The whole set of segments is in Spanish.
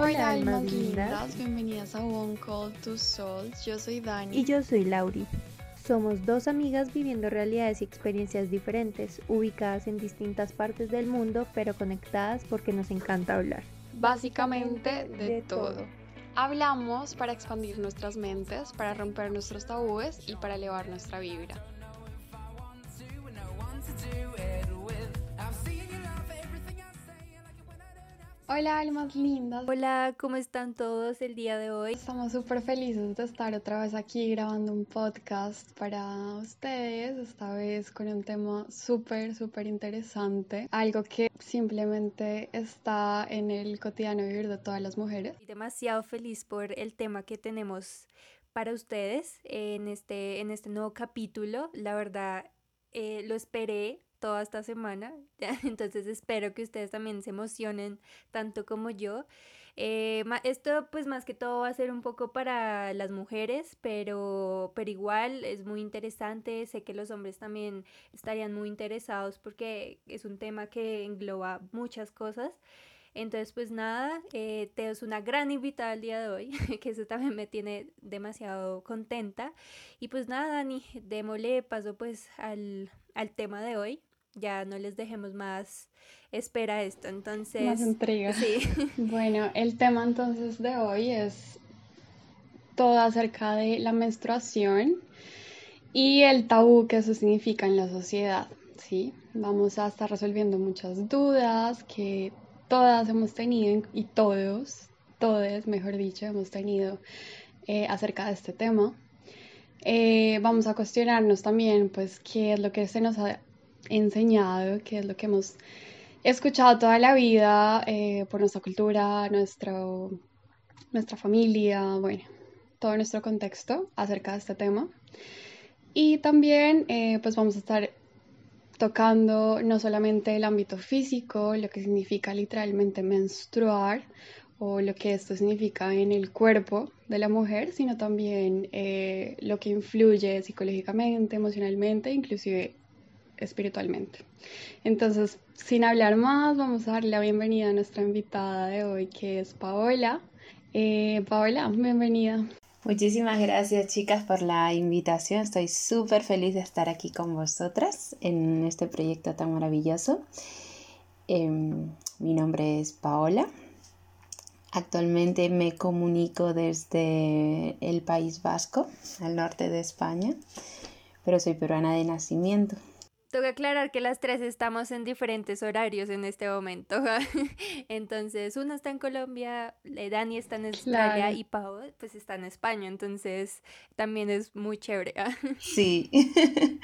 Hola, almas lindas. bienvenidas a One Call to Souls. Yo soy Dani. Y yo soy Lauri. Somos dos amigas viviendo realidades y experiencias diferentes, ubicadas en distintas partes del mundo, pero conectadas porque nos encanta hablar. Básicamente de, todo. Hablamos para expandir nuestras mentes, para romper nuestros tabúes y para elevar nuestra vibra. Hola almas lindas. Hola, ¿cómo están todos el día de hoy? Estamos súper felices de estar otra vez aquí grabando un podcast para ustedes, esta vez con un tema súper, súper interesante, algo que simplemente está en el cotidiano vivir de todas las mujeres. Estoy demasiado feliz por el tema que tenemos para ustedes en este, en este nuevo capítulo. La verdad, eh, lo esperé toda esta semana, entonces espero que ustedes también se emocionen tanto como yo. Eh, esto pues más que todo va a ser un poco para las mujeres, pero, pero igual es muy interesante, sé que los hombres también estarían muy interesados porque es un tema que engloba muchas cosas. Entonces, pues nada, eh, te es una gran invitada el día de hoy, que eso también me tiene demasiado contenta. Y pues nada, Dani, démosle paso pues al, al tema de hoy ya no les dejemos más espera esto. Entonces. Más intriga. Sí. bueno, el tema entonces de hoy es todo acerca de la menstruación y el tabú que eso significa en la sociedad. ¿sí? Vamos a estar resolviendo muchas dudas que todas hemos tenido y todos, todos, mejor dicho, hemos tenido eh, acerca de este tema. Eh, vamos a cuestionarnos también, pues, qué es lo que se nos ha enseñado, que es lo que hemos escuchado toda la vida eh, por nuestra cultura, nuestro, nuestra familia, bueno, todo nuestro contexto acerca de este tema. Y también eh, pues vamos a estar tocando no solamente el ámbito físico, lo que significa literalmente menstruar o lo que esto significa en el cuerpo de la mujer, sino también eh, lo que influye psicológicamente, emocionalmente, inclusive espiritualmente. Entonces, sin hablar más, vamos a darle la bienvenida a nuestra invitada de hoy, que es Paola. Eh, Paola, bienvenida. Muchísimas gracias chicas por la invitación. Estoy súper feliz de estar aquí con vosotras en este proyecto tan maravilloso. Em, mi nombre es Paola. Actualmente me comunico desde el País Vasco, al norte de España, pero soy peruana de nacimiento. Tengo que aclarar que las tres estamos en diferentes horarios en este momento. entonces, una está en Colombia, eh, Dani está en Australia y Pau pues está en España. Entonces, también es muy chévere. sí,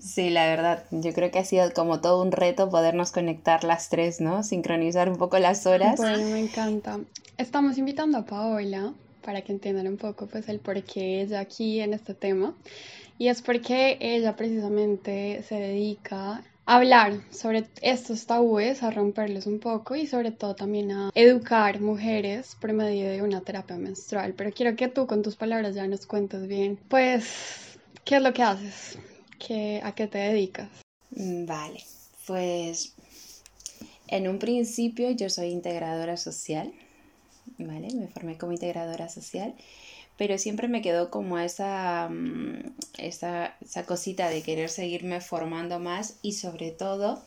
sí, la verdad. Yo creo que ha sido como todo un reto podernos conectar las tres, ¿no? Sincronizar un poco las horas. Bueno, me encanta. Estamos invitando a Paola para que entiendan un poco pues el por qué ella aquí en este tema. Y es porque ella precisamente se dedica a hablar sobre estos tabúes, a romperlos un poco y sobre todo también a educar mujeres por medio de una terapia menstrual. Pero quiero que tú con tus palabras ya nos cuentes bien, pues, ¿qué es lo que haces? ¿Qué, ¿A qué te dedicas? Mm, vale, pues en un principio yo soy integradora social, ¿vale? Me formé como integradora social pero siempre me quedó como esa, mm, esa, esa cosita de querer seguirme formando más y sobre todo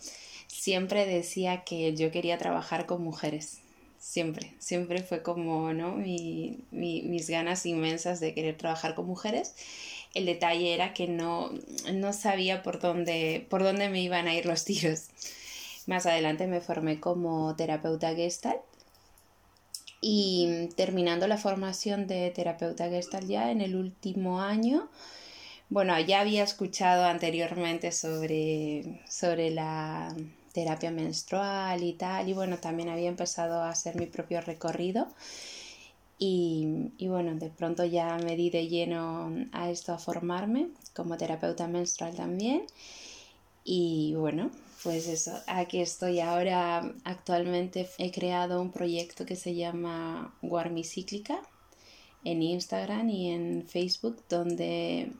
siempre decía que yo quería trabajar con mujeres. Siempre, siempre fue como, ¿no? Mi, mis ganas inmensas de querer trabajar con mujeres. El detalle era que no, no sabía por dónde, por dónde me iban a ir los tiros. Más adelante me formé como terapeuta gestal y terminando la formación de terapeuta gestal ya en el último año, bueno, ya había escuchado anteriormente sobre, sobre la terapia menstrual y tal, y bueno, también había empezado a hacer mi propio recorrido. Y, y, bueno, de pronto ya me di de lleno a esto, a formarme como terapeuta menstrual también. Y bueno, pues eso, aquí estoy ahora. Actualmente he creado un proyecto que se llama Warmi Cíclica en Instagram y en Facebook, donde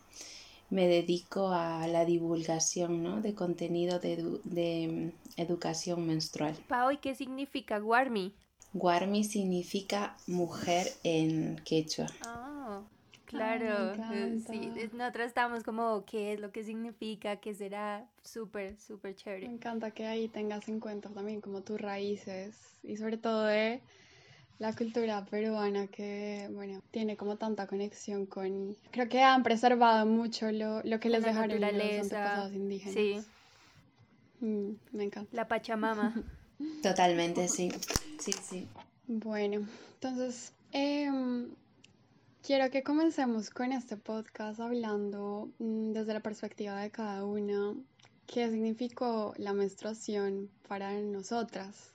me dedico a la divulgación ¿no? de contenido de, de, educación menstrual. Pau, ¿y qué significa Warmi? Guarmi significa mujer en quechua. Ah, claro. Eh, sí, nosotros estamos como, ¿qué es lo que significa? ¿Qué será? Súper, súper chévere. Me encanta que ahí tengas en cuenta también como tus raíces y sobre todo de la cultura peruana que, bueno, tiene como tanta conexión con... Creo que han preservado mucho lo, lo que les dejaron los antepasados indígenas. Sí. Mm, me encanta. La Pachamama. Totalmente, sí. Sí, sí. Bueno, entonces, em, quiero que comencemos con este podcast hablando mm, desde la perspectiva de cada una, qué significó la menstruación para nosotras.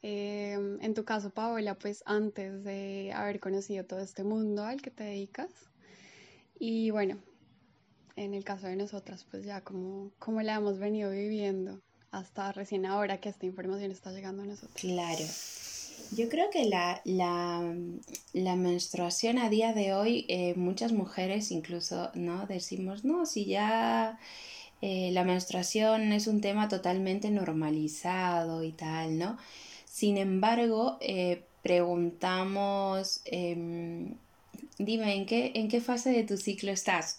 Em, en tu caso, Paola, pues antes de haber conocido todo este mundo al que te dedicas. Y bueno, en el caso de nosotras, pues ya como, como la hemos venido viviendo hasta recién ahora que esta información está llegando a nosotros. Claro. Yo creo que la, la, la menstruación a día de hoy, eh, muchas mujeres incluso, ¿no? Decimos, no, si ya eh, la menstruación es un tema totalmente normalizado y tal, ¿no? Sin embargo, eh, preguntamos, em, dime, ¿en qué, ¿en qué fase de tu ciclo estás?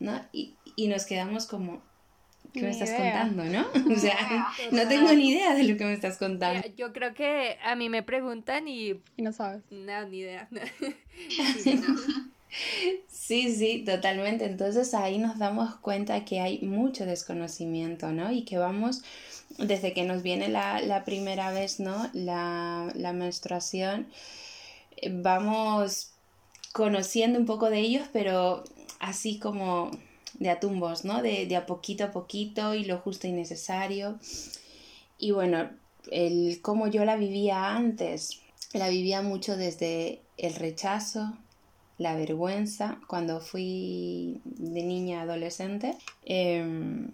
¿No? Y, nos quedamos como, ¿qué me estás contando, no? O sea, no tengo ni idea de lo que me estás contando. Yo creo que a mí me preguntan y... Y no sabes. No, ni idea. Sí, sí, totalmente. Entonces ahí nos damos cuenta que hay mucho desconocimiento, ¿no? Y que vamos desde que nos viene la, primera vez, ¿no? La, menstruación, vamos conociendo un poco de ellos, pero así como de tumbos, ¿no? De, de, a poquito a poquito y lo justo y necesario. Y bueno, el cómo yo la vivía antes, la vivía mucho desde el rechazo, la vergüenza, cuando fui de niña adolescente. Em,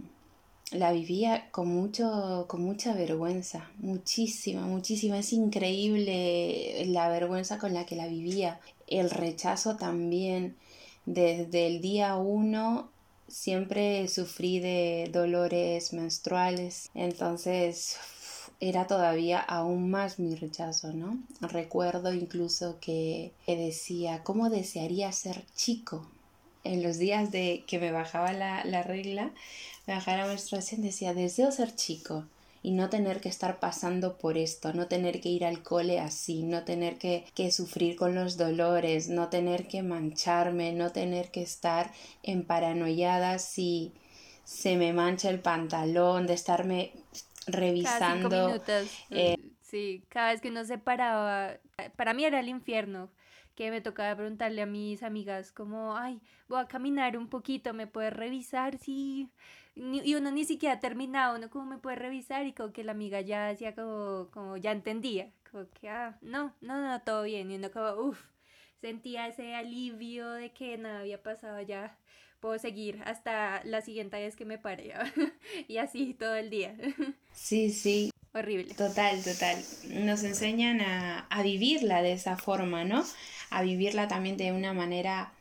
la vivía con mucho, con mucha vergüenza, muchísima, muchísima. Es increíble la vergüenza con la que la vivía. El rechazo también. Desde el día uno siempre sufrí de dolores menstruales. Entonces era todavía aún más mi rechazo, ¿no? Recuerdo incluso que decía, ¿cómo desearía ser chico? En los días de que me bajaba la, la regla, bajara la menstruación, decía, deseo ser chico y no tener que estar pasando por esto, no tener que ir al cole así, no tener que, que, sufrir con los dolores, no tener que mancharme, no tener que estar en paranoiada si se me mancha el pantalón, de estarme revisando. Cada minutos. Eh, sí, cada vez que uno se paraba, para mí era el infierno que me tocaba preguntarle a mis amigas como, ay, voy a caminar un poquito, ¿me puedes revisar? Sí, y uno ni siquiera ha terminado, uno como me puede revisar y como que la amiga ya decía como, como ya entendía, como que, ah, no, no, no, todo bien, y uno como, uff, sentía ese alivio de que nada había pasado ya, puedo seguir hasta la siguiente vez que me pare, y así todo el día. Sí, sí. Horrible. Total, total. Nos enseñan a, a vivirla de esa forma, ¿no? A vivirla también de una manera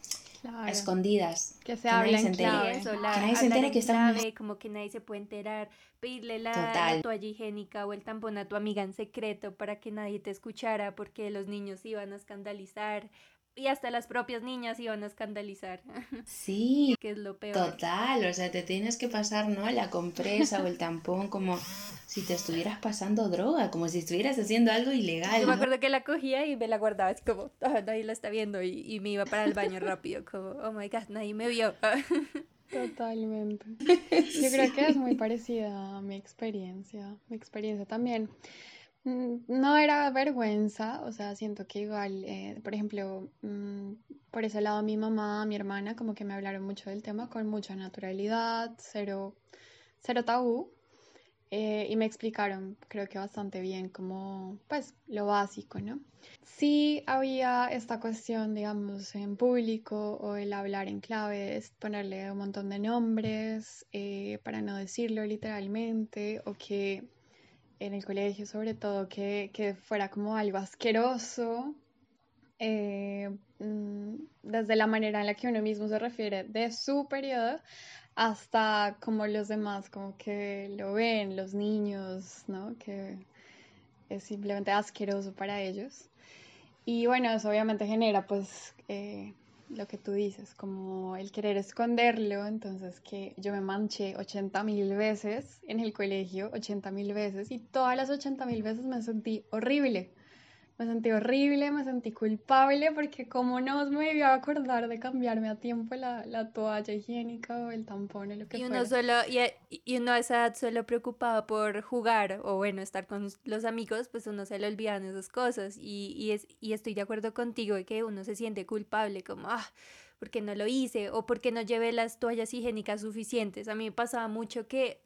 escondidas. Que se hablen en clave. que nadie se entere que están... como que nadie se puede enterar. Pedirle la, toalla higiénica o el tampón a tu amiga en secreto para que nadie te escuchara porque los niños iban a escandalizar y hasta las propias niñas iban a escandalizar. Sí. que es lo peor. Total, o sea, te tienes que pasar, ¿no? La compresa o el tampón como si te estuvieras pasando droga, como si estuvieras haciendo algo ilegal. Yo me acuerdo que la cogía y me la guardaba así como, oh, nadie la está viendo y, y, me iba para el baño rápido, como, oh my god, nadie me vio. Totalmente. Yo creo que es muy parecida a mi experiencia, mi experiencia también. Mm, no era vergüenza, o sea, siento que igual, eh, por ejemplo, mm, por ese lado mi mamá, mi hermana, como que me hablaron mucho del tema con mucha naturalidad, cero, cero tabú, eh, y me explicaron, creo que bastante bien, como, pues, lo básico, ¿no? Sí había esta cuestión, digamos, en público o el hablar en clave, es ponerle un montón de nombres eh, para no decirlo literalmente, o que en el colegio sobre todo que, que fuera como algo asqueroso, eh, mm, desde la manera en la que uno mismo se refiere de su periodo hasta como los demás, como que lo ven, los niños, ¿no? Que es simplemente asqueroso para ellos. Y bueno, eso obviamente genera pues eh, lo que tú dices, como el querer esconderlo, entonces que yo me manché 80 mil veces en el colegio, 80 mil veces, y todas las 80 mil veces me sentí horrible. Me sentí horrible, me sentí culpable porque como no me iba a acordar de cambiarme a tiempo la, la toalla higiénica o el tampón o lo que y uno Solo, y, y, uno a esa edad solo preocupado por jugar o bueno, estar con los amigos, pues uno se le olvidan esas cosas. Y, y, es, y estoy de acuerdo contigo de que uno se siente culpable como, ah, porque no lo hice o porque no llevé las toallas higiénicas suficientes. A mí me pasaba mucho que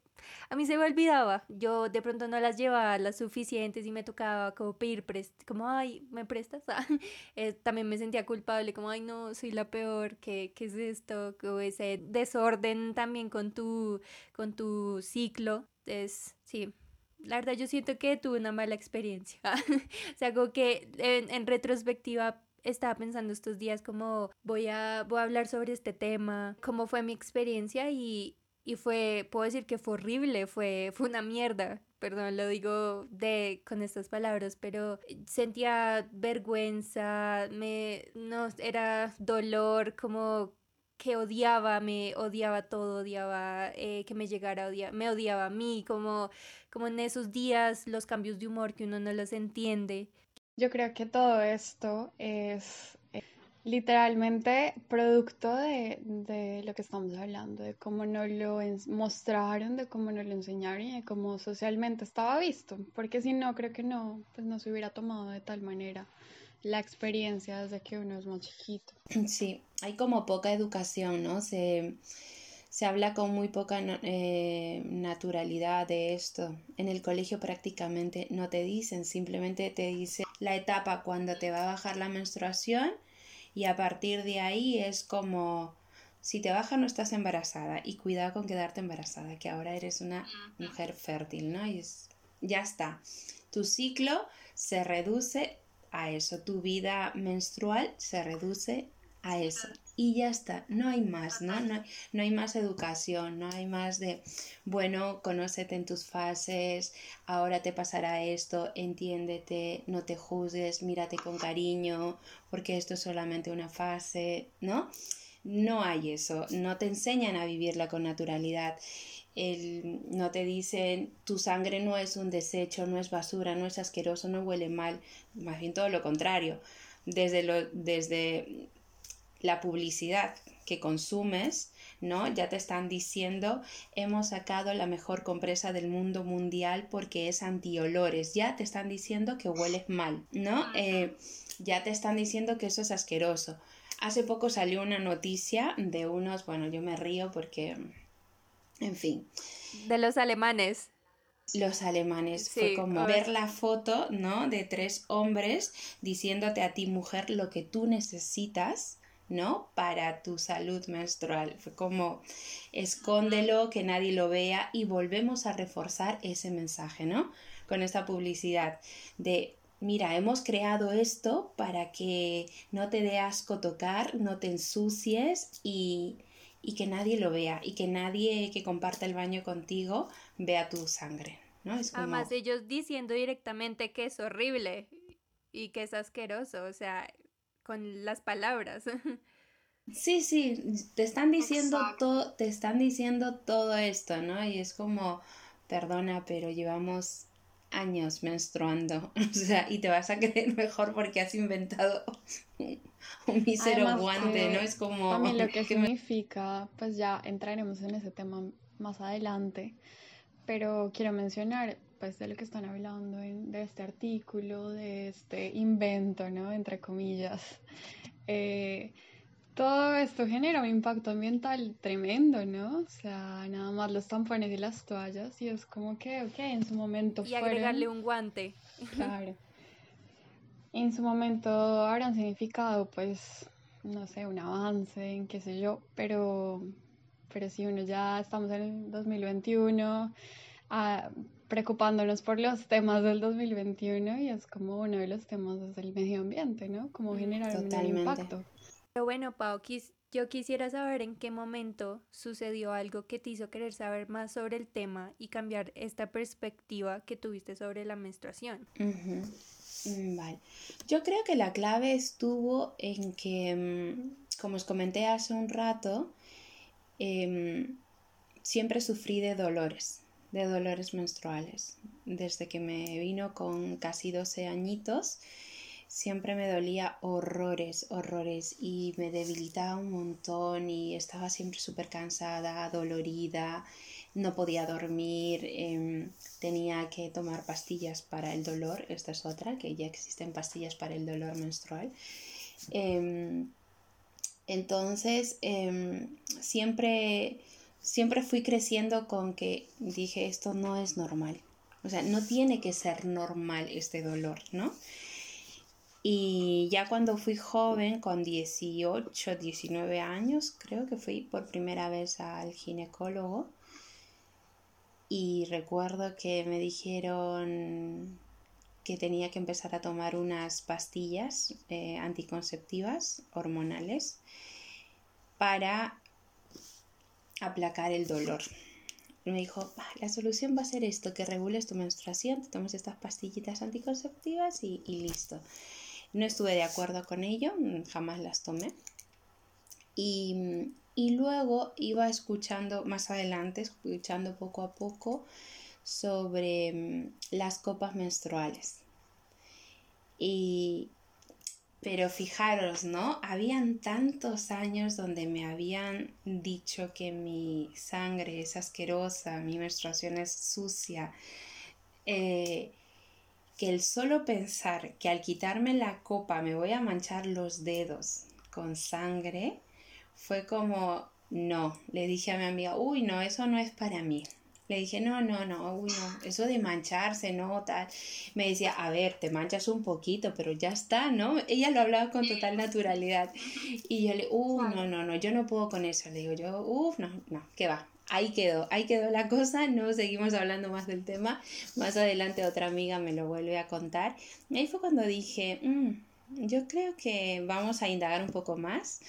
a mí se me olvidaba, yo de pronto no las llevaba las suficientes y me tocaba como pedir, como, ay, ¿me prestas? Eh, también me sentía culpable, como, ay, no, soy la peor, ¿qué, qué es esto? O ese desorden también con tu, con tu ciclo, es, sí, la verdad yo siento que tuve una mala experiencia. o sea, como que en, en, retrospectiva estaba pensando estos días como voy a, voy a hablar sobre este tema, cómo fue mi experiencia y, y fue, puedo decir que fue horrible, fue, fue una mierda, perdón, lo digo de, con estas palabras, pero sentía vergüenza, me, no, era dolor, como que odiaba, me odiaba todo, odiaba eh, que me llegara a odiar, me odiaba a mí, como, como en esos días los cambios de humor que uno no los entiende. Yo creo que todo esto es literalmente producto de, lo que estamos hablando, de cómo nos lo mostraron, de cómo nos lo enseñaron y de cómo socialmente estaba visto, porque si no, creo que no, pues no se hubiera tomado de tal manera la experiencia desde que uno es más chiquito. Sí, hay como poca educación, ¿no? Se, se habla con muy poca eh, naturalidad de esto. En el colegio prácticamente no te dicen, simplemente te dice la etapa cuando te va a bajar la menstruación y a partir de ahí es como si te baja no estás embarazada y cuidado con quedarte embarazada, que ahora eres una mujer fértil, ¿no? Y es, ya está. Tu ciclo se reduce a eso, tu vida menstrual se reduce a eso. Y ya está, no hay más, ¿no? No no hay, más educación, no hay más de, bueno, conócete en tus fases, ahora te pasará esto, entiéndete, no te juzgues, mírate con cariño, porque esto es solamente una fase, ¿no? No hay eso, no te enseñan a vivirla con naturalidad. El, no te dicen tu sangre no es un desecho, no es basura, no es asqueroso, no huele mal, más bien todo lo contrario. Desde, lo, desde la publicidad que consumes, ¿no? Ya te están diciendo, hemos sacado la mejor compresa del mundo mundial porque es antiolores. Ya te están diciendo que hueles mal, ¿no? Eh, ya te están diciendo que eso es asqueroso. Hace poco salió una noticia de unos, bueno, yo me río porque, en fin. De los alemanes. Los alemanes. Fue como ver la foto, ¿no? De tres hombres diciéndote a ti, mujer, lo que tú necesitas ¿no? Para tu salud menstrual. Fue como escóndelo, que nadie lo vea y volvemos a reforzar ese mensaje, ¿no? Con esta publicidad de mira, hemos creado esto para que no te dé asco tocar, no te ensucies y, y, que nadie lo vea y que nadie que comparta el baño contigo vea tu sangre, ¿no? Es como... Además ellos diciendo directamente que es horrible y que es asqueroso, o sea, con las palabras. Sí, sí, te están diciendo todo, te están diciendo todo esto, ¿no? Y es como, perdona, pero llevamos años menstruando, o sea, y te vas a creer mejor porque has inventado un mísero guante, ¿no? Es como... A mí lo que significa, pues ya entraremos en ese tema más adelante, pero quiero mencionar, pues, de lo que están hablando de este artículo, de este invento, ¿no? Entre comillas. Eh, todo esto genera un impacto ambiental tremendo, ¿no? O sea, nada más los tampones y las toallas y es como que, ok, en su momento Y agregarle un guante. Claro. En su momento habrán significado, pues, no sé, un avance en qué sé yo, pero, pero si uno ya estamos en el 2021, ah, preocupándonos por los temas del 2021 y es como uno de los temas del medio ambiente, ¿no? Como generar un impacto. Pero bueno, Pau, Yo quisiera saber en qué momento sucedió algo que te hizo querer saber más sobre el tema y cambiar esta perspectiva que tuviste sobre la menstruación. Mm, vale. Yo creo que la clave estuvo en que, mm, como os comenté hace un rato, em, siempre sufrí de dolores, de dolores menstruales. Desde que me vino con casi 12 añitos, siempre me dolía horrores, horrores y me debilitaba un montón y estaba siempre súper cansada, dolorida, no podía dormir, em, tenía que tomar pastillas para el dolor, esta es otra, que ya existen pastillas para el dolor menstrual. Em, entonces, em, siempre, siempre fui creciendo con que dije, esto no es normal. O sea, no tiene que ser normal este dolor, ¿no? Y ya cuando fui joven, con 18, 19 años, creo que fui por primera vez al ginecólogo. Y recuerdo que me dijeron que tenía que empezar a tomar unas pastillas eh, anticonceptivas hormonales para aplacar el dolor. Y me dijo, la solución va a ser esto, que regules tu menstruación, te tomes estas pastillitas anticonceptivas y listo. No estuve de acuerdo con ello, mm, jamás las tomé. Y, luego iba escuchando más adelante, escuchando poco a poco sobre mm, las copas menstruales. Y, pero fijaros, ¿no? Habían tantos años donde me habían dicho que mi sangre es asquerosa, mi menstruación es sucia. Eh, que el solo pensar que al quitarme la copa me voy a manchar los dedos con sangre fue como, no, le dije a mi amiga, uy, no, eso no es para mí. Le dije, no, no, no, uy, no, eso de mancharse, no, tal. Me decía, a ver, te manchas un poquito, pero ya está, ¿no? Ella lo hablaba con total naturalidad. Y yo le, uy, no, no, no, yo no puedo con eso. Le digo, yo, uff, no, no, ¿qué va? ahí quedó, ahí quedó la cosa, no seguimos hablando más del tema. Más adelante otra amiga me lo vuelve a contar. Y ahí fue cuando dije, mm, yo creo que vamos a indagar un poco más.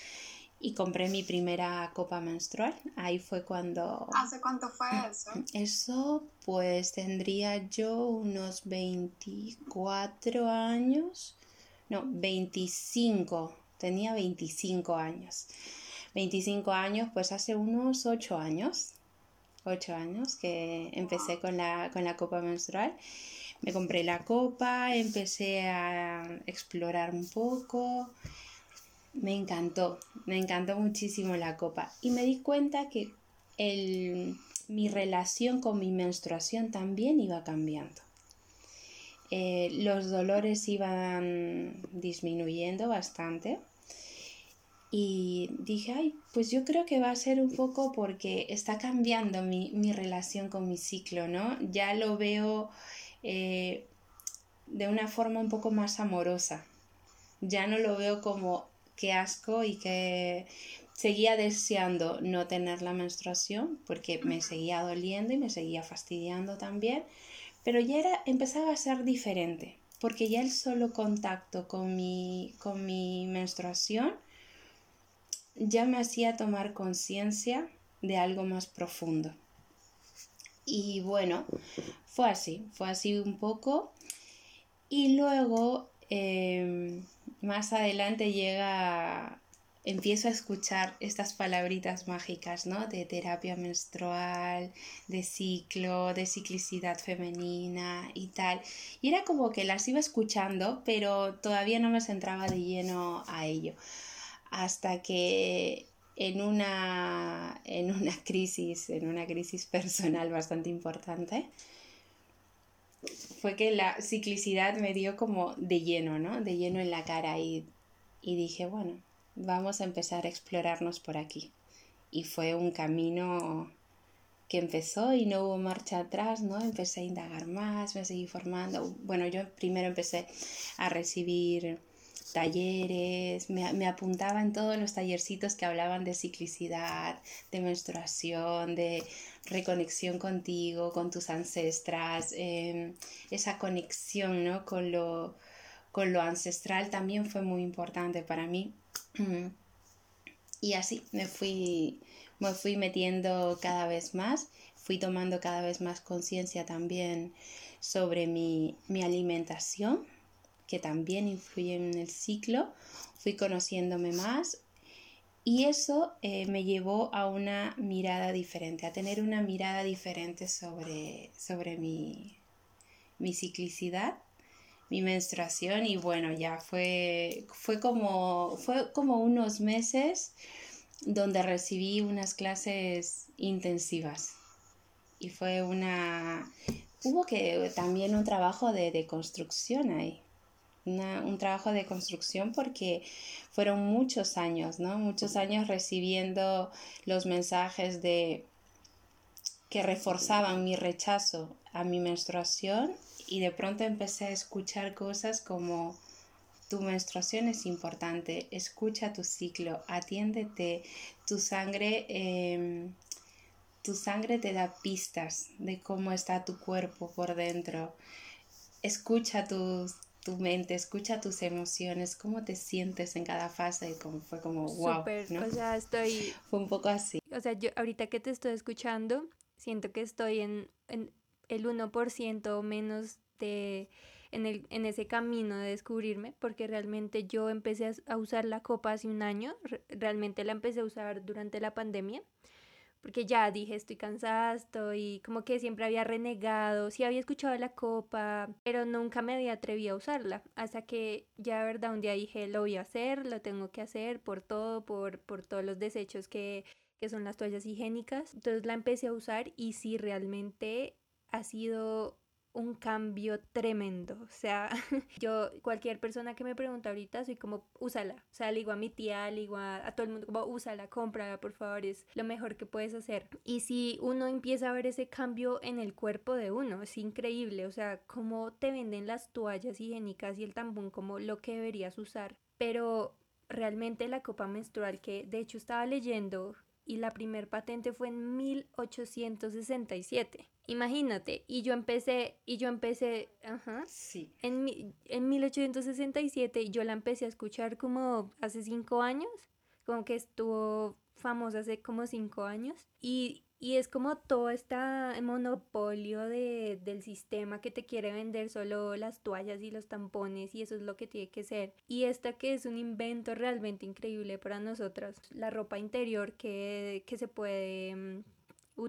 Y compré mi primera copa menstrual. Ahí fue cuando... ¿Hace cuánto fue eso? Eso pues tendría yo unos 24 años. No, 25. Tenía 25 años. 25 años, pues hace unos 8 años, 8 años que empecé con la, con la copa menstrual. Me compré la copa, empecé a explorar un poco. Me encantó, me encantó muchísimo la copa. Y me di cuenta que el, mi relación con mi menstruación también iba cambiando. Eh, los dolores iban disminuyendo bastante y dije, ay, pues yo creo que va a ser un poco porque está cambiando mi, mi relación con mi ciclo, ¿no? Ya lo veo eh, de una forma un poco más amorosa. Ya no lo veo como que asco y que seguía deseando no tener la menstruación porque me seguía doliendo y me seguía fastidiando también, pero ya era, empezaba a ser diferente porque ya el solo contacto con mi, con mi menstruación ya me hacía tomar conciencia de algo más profundo. Y bueno, fue así, fue así un poco. Y luego, em, más adelante llega, empiezo a escuchar estas palabritas mágicas, ¿no? De terapia menstrual, de ciclo, de ciclicidad femenina y tal. Y era como que las iba escuchando, pero todavía no me centraba de lleno a ello hasta que en una, en una crisis, en una crisis personal bastante importante, fue que la ciclicidad me dio como de lleno, ¿no? De lleno en la cara y, y dije, bueno, vamos a empezar a explorarnos por aquí. Y fue un camino que empezó y no hubo marcha atrás, ¿no? Empecé a indagar más, me seguí formando. Bueno, yo primero empecé a recibir talleres, me, apuntaba en todos los tallercitos que hablaban de ciclicidad, de menstruación, de reconexión contigo, con tus ancestras, em, esa conexión ¿no? con, lo, con lo ancestral también fue muy importante para mí. Y así me fui, me fui metiendo cada vez más, fui tomando cada vez más conciencia también sobre mi, mi alimentación, que también influye en el ciclo, fui conociéndome más y eso eh, me llevó a una mirada diferente, a tener una mirada diferente sobre, sobre mi, mi ciclicidad, mi menstruación y bueno, ya fue, fue, como, fue como unos meses donde recibí unas clases intensivas. Y fue una... Hubo que también un trabajo de, de construcción ahí, un trabajo de construcción porque fueron muchos años, ¿no? Muchos años recibiendo los mensajes de que reforzaban mi rechazo a mi menstruación y de pronto empecé a escuchar cosas como tu menstruación es importante, escucha tu ciclo, atiéndete, tu sangre, em, tu sangre te da pistas de cómo está tu cuerpo por dentro, escucha tus tu mente, escucha tus emociones, cómo te sientes en cada fase y como fue como wow. O sea, estoy... Fue un poco así. O sea, yo ahorita que te estoy escuchando, siento que estoy en, en el 1% o menos de... En, el, en ese camino de descubrirme, porque realmente yo empecé a usar la copa hace un año, realmente la empecé a usar durante la pandemia porque ya dije, estoy cansada, estoy como que siempre había renegado, sí había escuchado la copa, pero nunca me había atrevido a usarla, hasta que ya de verdad un día dije, lo voy a hacer, lo tengo que hacer por todo, por, por todos los desechos que, que son las toallas higiénicas. Entonces la empecé a usar y sí realmente ha sido un cambio tremendo. O sea, yo, cualquier persona que me pregunta ahorita, soy como, úsala. O sea, le digo a mi tía, le digo a, todo el mundo, como, úsala, cómprala, por favor, es lo mejor que puedes hacer. Y si uno empieza a ver ese cambio en el cuerpo de uno, es increíble. O sea, cómo te venden las toallas higiénicas y el tampón como lo que deberías usar. Pero realmente la copa menstrual que de hecho estaba leyendo y la primer patente fue en 1867. Imagínate, y yo empecé, y yo empecé, ajá, sí. en, en 1867 y yo la empecé a escuchar como hace cinco años, como que estuvo famosa hace como cinco años, y, y es como todo este monopolio de, del sistema que te quiere vender solo las toallas y los tampones y eso es lo que tiene que ser. Y esta que es un invento realmente increíble para nosotras, la ropa interior que, que se puede mm,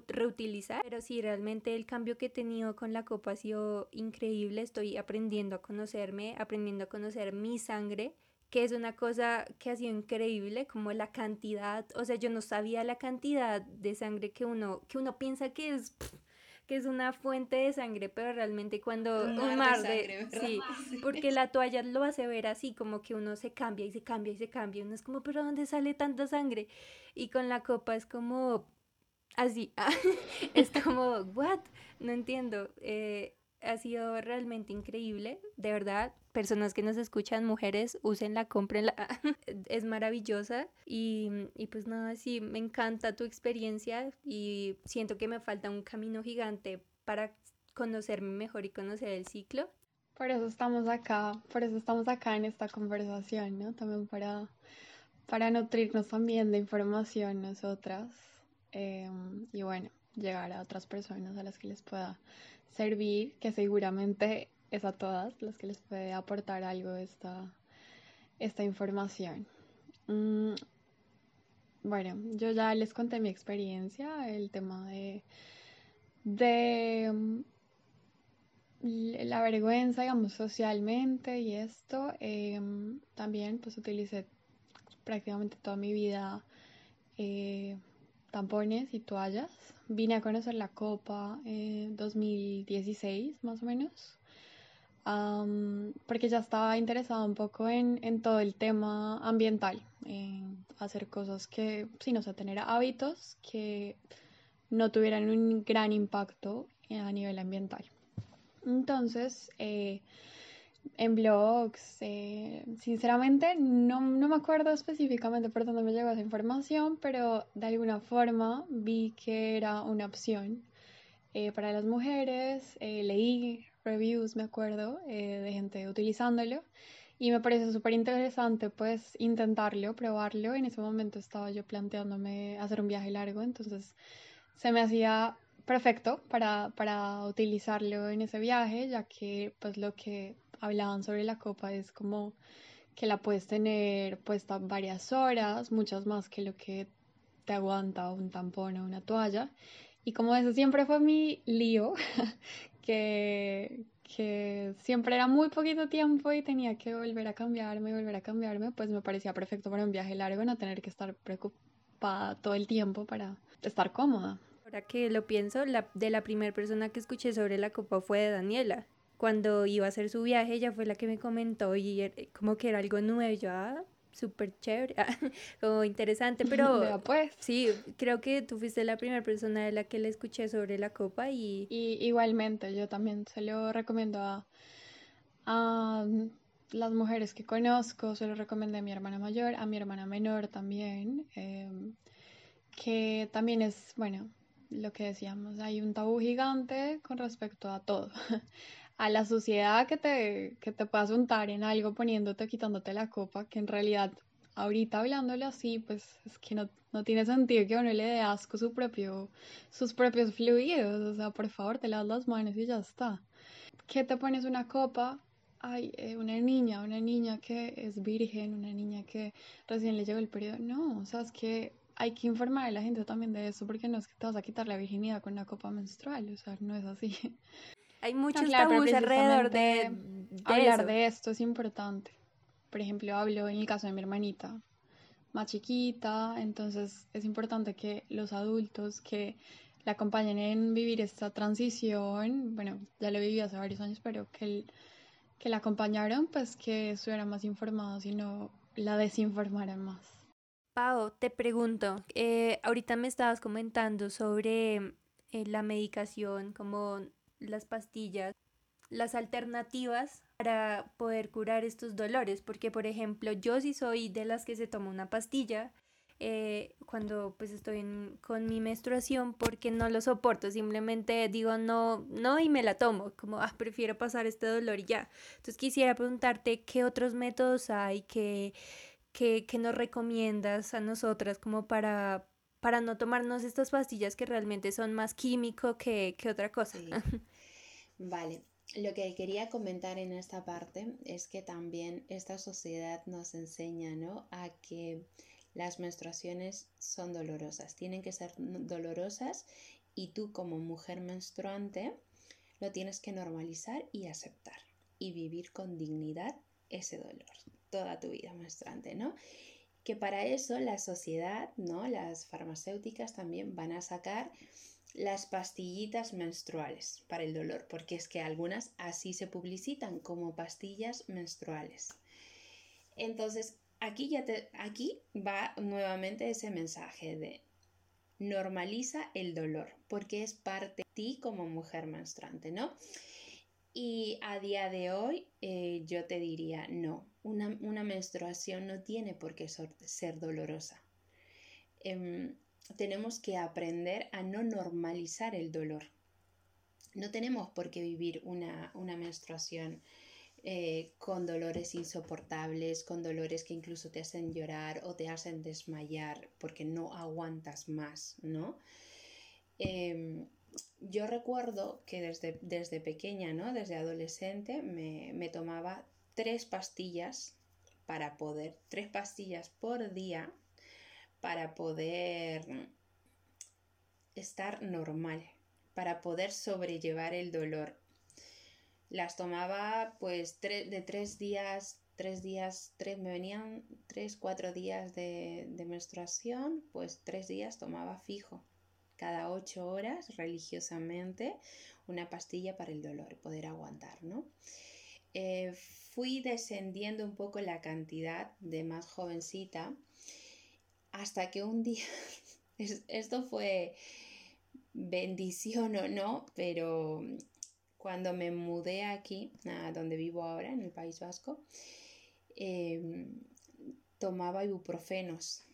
reutilizar. Pero sí, realmente el cambio que he tenido con la copa ha sido increíble. Estoy aprendiendo a conocerme, aprendiendo a conocer mi sangre que es una cosa que ha sido increíble, como la cantidad, o sea, yo no sabía la cantidad de sangre que uno, que uno piensa que es, que es una fuente de sangre, pero realmente cuando un mar, de, sí, porque la toalla lo hace ver así, como que uno se cambia y se cambia y se cambia, uno es como, pero ¿dónde sale tanta sangre? Y con la copa es como, así, es como, ¿what? No entiendo. Eh, ha sido realmente increíble, de verdad. Personas que nos escuchan, mujeres, úsenla, cómprenla. es maravillosa y, y pues nada, sí, me encanta tu experiencia y siento que me falta un camino gigante para conocerme mejor y conocer el ciclo. Por eso estamos acá, por eso estamos acá en esta conversación, ¿no? También para, para nutrirnos también de información nosotras. Em, y bueno, llegar a otras personas a las que les pueda servir, que seguramente es a todas las que les puede aportar algo esta, esta información. Mm, bueno, yo ya les conté mi experiencia, el tema de, de mm, la vergüenza, digamos, socialmente y esto. Em, también pues utilicé prácticamente toda mi vida eh, tampones y toallas. Vine a conocer la Copa en 2016, más o menos, porque ya estaba interesada un poco en, en, todo el tema ambiental, en hacer cosas que, sin o sea, tener hábitos que no tuvieran un gran impacto a nivel ambiental. Entonces, eh, en blogs. Eh, sinceramente, no, me acuerdo específicamente por dónde me llegó esa información, pero de alguna forma vi que era una opción eh, para las mujeres. Eh, leí reviews, me acuerdo, de gente utilizándolo y me parece súper interesante pues intentarlo, probarlo. En ese momento estaba yo planteándome hacer un viaje largo, entonces se me hacía perfecto para, para utilizarlo en ese viaje, ya que pues lo que hablaban sobre la copa es como que la puedes tener puesta varias horas, muchas más que lo que te aguanta un tampón o una toalla. Y como eso siempre fue mi lío, que, que siempre era muy poquito tiempo y tenía que volver a cambiarme, volver a cambiarme, pues me parecía perfecto para un viaje largo no tener que estar preocupada todo el tiempo para estar cómoda. Ahora que lo pienso, de la primera persona que escuché sobre la copa fue de Daniela. Cuando iba a hacer su viaje, ella fue la que me comentó y er, como que era algo nuevo. Yo, ah, súper chévere, como interesante, pero pues. sí, creo que tú fuiste la primera persona de la que le escuché sobre la copa y... igualmente, yo también se lo recomiendo a, a las mujeres que conozco, se lo recomendé a mi hermana mayor, a mi hermana menor también, em, que también es, bueno, lo que decíamos, hay un tabú gigante con respecto a todo. a la suciedad que te, que te puedas untar en algo poniéndote, quitándote la copa, que en realidad ahorita hablándole así, pues es que no, no tiene sentido que uno le dé asco su propio, sus propios fluidos, o sea, por favor, te lavas las manos y ya está. ¿Qué te pones una copa? Ay, eh, una niña, una niña que es virgen, una niña que recién le llegó el periodo. No, o sea, es que hay que informar a la gente también de eso, porque no es que te vas a quitar la virginidad con una copa menstrual, o sea, no es así. Hay muchos tabús alrededor de, hablar de esto es importante. Por ejemplo, hablo en el caso de mi hermanita, más chiquita, entonces es importante que los adultos que la acompañen en vivir esta transición, bueno, ya lo viví hace varios años, pero que, que la acompañaron, pues que estuvieran más informados y no la desinformaran más. Pau, te pregunto, eh, ahorita me estabas comentando sobre eh, la medicación, como las pastillas, las alternativas para poder curar estos dolores, porque por ejemplo yo sí soy de las que se toma una pastilla eh, cuando pues estoy con mi menstruación porque no lo soporto, simplemente digo no, no y me la tomo, como ah, prefiero pasar este dolor y ya. Entonces quisiera preguntarte qué otros métodos hay que, que, que nos recomiendas a nosotras como para, para no tomarnos estas pastillas que realmente son más químico que, que otra cosa. Vale, lo que quería comentar en esta parte es que también esta sociedad nos enseña ¿no? a que las menstruaciones son dolorosas, tienen que ser dolorosas y tú como mujer menstruante lo tienes que normalizar y aceptar y vivir con dignidad ese dolor toda tu vida menstruante, ¿no? Que para eso la sociedad, ¿no? Las farmacéuticas también van a sacar las pastillitas menstruales para el dolor, porque es que algunas así se publicitan como pastillas menstruales. Entonces, aquí ya te, aquí va nuevamente ese mensaje de normaliza el dolor, porque es parte de ti como mujer menstruante, ¿no? Y a día de hoy eh, yo te diría, no, una, menstruación no tiene por qué ser, dolorosa. Em, tenemos que aprender a no normalizar el dolor. No tenemos por qué vivir una, menstruación eh, con dolores insoportables, con dolores que incluso te hacen llorar o te hacen desmayar porque no aguantas más, ¿no? Em, yo recuerdo que desde, desde pequeña, ¿no? Desde adolescente me, me tomaba tres pastillas para poder, tres pastillas por día para poder estar normal, para poder sobrellevar el dolor. Las tomaba pues de tres días, tres días, tres, me venían tres, cuatro días de, menstruación, pues tres días tomaba fijo, cada ocho horas religiosamente, una pastilla para el dolor, poder aguantar, ¿no? Eh, fui descendiendo un poco la cantidad de más jovencita hasta que un día, esto fue bendición o no, pero cuando me mudé aquí, a donde vivo ahora, en el País Vasco, em, tomaba ibuprofenos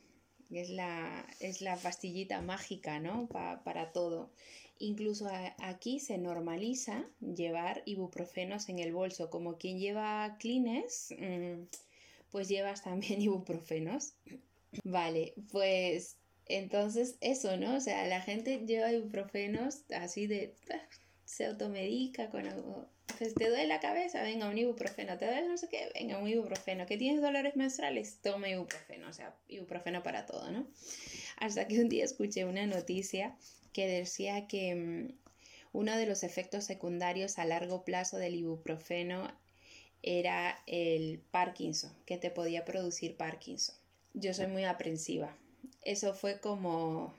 Es la, es la pastillita mágica, ¿no? para todo. Incluso aquí se normaliza llevar ibuprofenos en el bolso. Como quien lleva clines, mm, pues llevas también ibuprofenos. Vale, pues entonces eso, ¿no? O sea, la gente lleva ibuprofenos así de... Ah, se automedica con algo. Pues, te duele la cabeza, venga un ibuprofeno. Te duele no sé qué, venga un ibuprofeno. ¿Que tienes dolores menstruales? Toma ibuprofeno. O sea, ibuprofeno para todo, ¿no? Hasta que un día escuché una noticia que decía que mm, uno de los efectos secundarios a largo plazo del ibuprofeno era el Parkinson, que te podía producir Parkinson. Yo soy muy aprensiva. Eso fue como,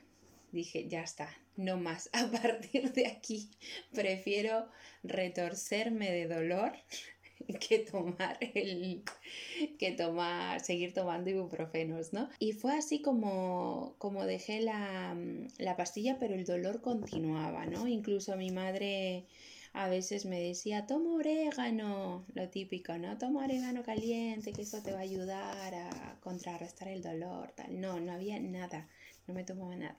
dije, ya está, no más. A partir de aquí prefiero retorcerme de dolor que tomar el que tomar seguir tomando ibuprofenos, ¿no? Y fue así como como dejé la, la pastilla, pero el dolor continuaba, ¿no? Incluso mi madre a veces me decía, toma orégano, lo típico, ¿no? Toma orégano caliente, que eso te va a ayudar a contrarrestar el dolor, tal. No, no había nada, no me tomaba nada.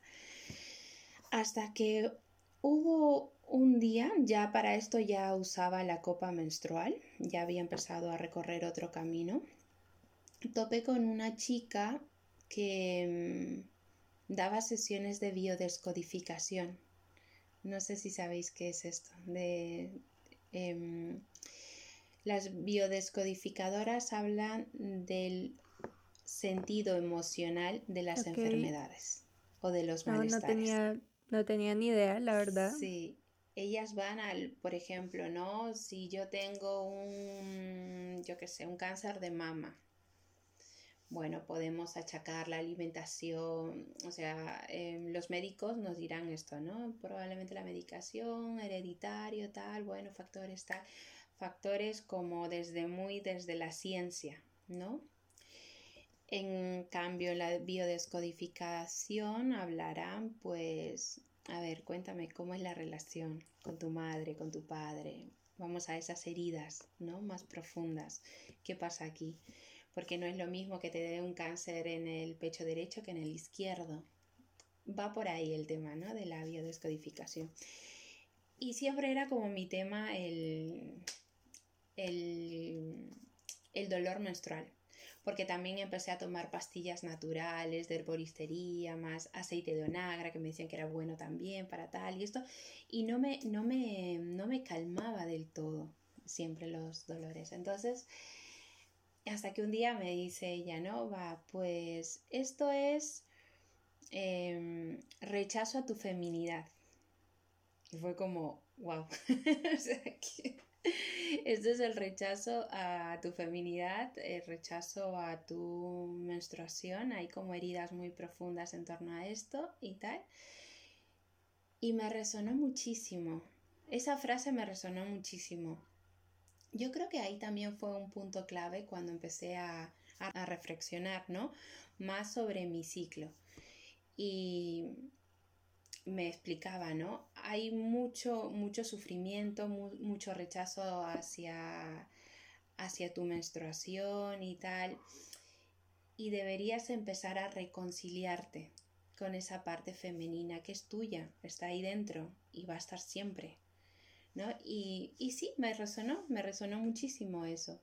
Hasta que hubo un día, ya para esto ya usaba la copa menstrual, ya había empezado a recorrer otro camino. Topé con una chica que mm, daba sesiones de biodescodificación. No sé si sabéis qué es esto. De, em, las biodescodificadoras hablan del sentido emocional de las enfermedades o de los malestares. No tenía ni idea, la verdad. Sí, ellas van al, por ejemplo, ¿no? Si yo tengo un, yo qué sé, un cáncer de mama, bueno, podemos achacar la alimentación, o sea, em, los médicos nos dirán esto, ¿no? Probablemente la medicación, hereditario, tal, bueno, factores, tal, factores como desde muy desde la ciencia, ¿no? En cambio, la biodescodificación hablarán, pues, a ver, cuéntame cómo es la relación con tu madre, con tu padre. Vamos a esas heridas, ¿no? Más profundas. ¿Qué pasa aquí? Porque no es lo mismo que te dé un cáncer en el pecho derecho que en el izquierdo. Va por ahí el tema, ¿no? De la biodescodificación. Y siempre era como mi tema el, el, el dolor menstrual porque también empecé a tomar pastillas naturales de herboristería, más aceite de onagra, que me decían que era bueno también para tal y esto, y no me, no me, no me calmaba del todo siempre los dolores. Entonces, hasta que un día me dice ella, no, va, pues esto es em, rechazo a tu feminidad. Y fue como, wow. esto es el rechazo a tu feminidad, el rechazo a tu menstruación. Hay como heridas muy profundas en torno a esto y tal. Y me resonó muchísimo. Esa frase me resonó muchísimo. Yo creo que ahí también fue un punto clave cuando empecé a, a reflexionar, ¿no? Más sobre mi ciclo. Y me explicaba, ¿no? Hay mucho, mucho sufrimiento, mucho rechazo hacia, hacia tu menstruación y tal. Y deberías empezar a reconciliarte con esa parte femenina que es tuya, está ahí dentro y va a estar siempre. ¿No? Y, y sí, me resonó, me resonó muchísimo eso.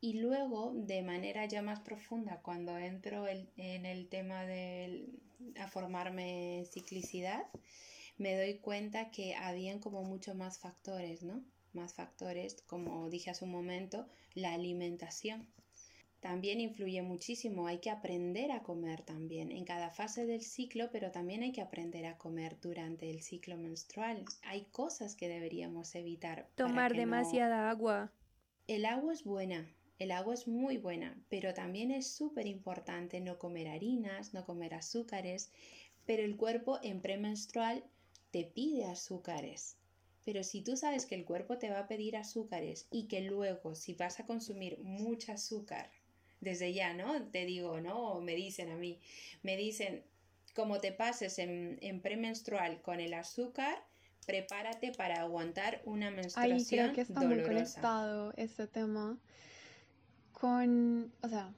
Y luego, de manera ya más profunda, cuando entro en el tema de a formarme ciclicidad, me doy cuenta que habían como mucho más factores, ¿no? Más factores, como dije hace un momento, la alimentación. También influye muchísimo, hay que aprender a comer también en cada fase del ciclo, pero también hay que aprender a comer durante el ciclo menstrual. Hay cosas que deberíamos evitar. Tomar demasiada agua. El agua es buena, el agua es muy buena, pero también es súper importante no comer harinas, no comer azúcares, pero el cuerpo en premenstrual te pide azúcares. Pero si tú sabes que el cuerpo te va a pedir azúcares y que luego si vas a consumir mucho azúcar, desde ya, ¿no? Te digo, ¿no? Me dicen a mí, me dicen, como te pases en, premenstrual con el azúcar, prepárate para aguantar una menstruación Ay, creo que está muy conectado este tema con, o sea,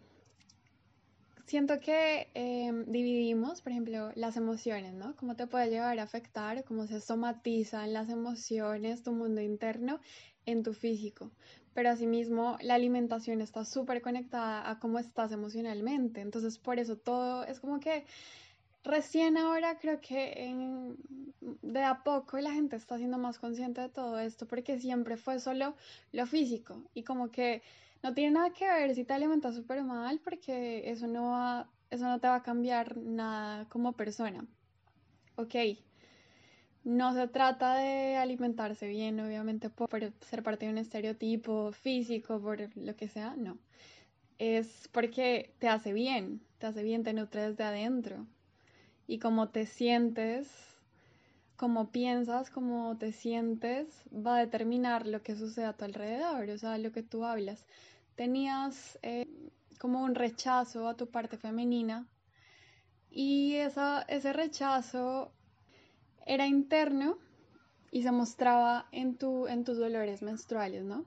siento que em, dividimos, por ejemplo, las emociones, ¿no? Cómo te puede llegar a afectar, cómo se somatizan las emociones, tu mundo interno en tu físico. Pero asimismo, la alimentación está súper conectada a cómo estás emocionalmente. Entonces, por eso todo es como que recién ahora creo que de a poco la gente está siendo más consciente de todo esto, porque siempre fue solo lo físico y como que no tiene nada que ver si te alimentas súper mal, porque eso no va, eso no te va a cambiar nada como persona. Ok, no se trata de alimentarse bien, obviamente, por ser parte de un estereotipo físico, por lo que sea, no. Es porque te hace bien, te hace bien, te nutre desde adentro. Y como te sientes, como piensas, como te sientes, va a determinar lo que sucede a tu alrededor, o sea, lo que tú hablas. Tenías eh, como un rechazo a tu parte femenina y esa, ese rechazo era interno y se mostraba en, tu, en tus dolores menstruales, ¿no?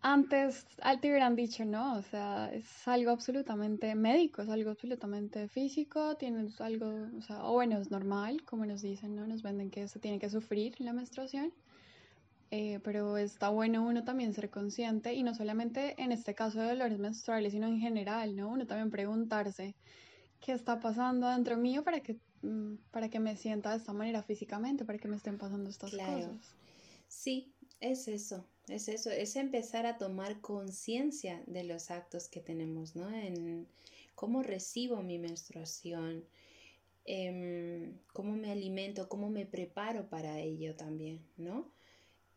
Antes te hubieran dicho, no, o sea, es algo absolutamente médico, es algo absolutamente físico, tienes algo, o sea, o bueno, es normal, como nos dicen, ¿no? Nos venden que se tiene que sufrir la menstruación, eh, pero está bueno uno también ser consciente y no solamente en este caso de dolores menstruales, sino en general, ¿no? Uno también preguntarse qué está pasando dentro mío para que para que me sienta de esta manera físicamente, para que me estén pasando estas cosas. Sí, es eso, es eso, es empezar a tomar conciencia de los actos que tenemos, ¿no? En cómo recibo mi menstruación, em, cómo me alimento, cómo me preparo para ello también, ¿no?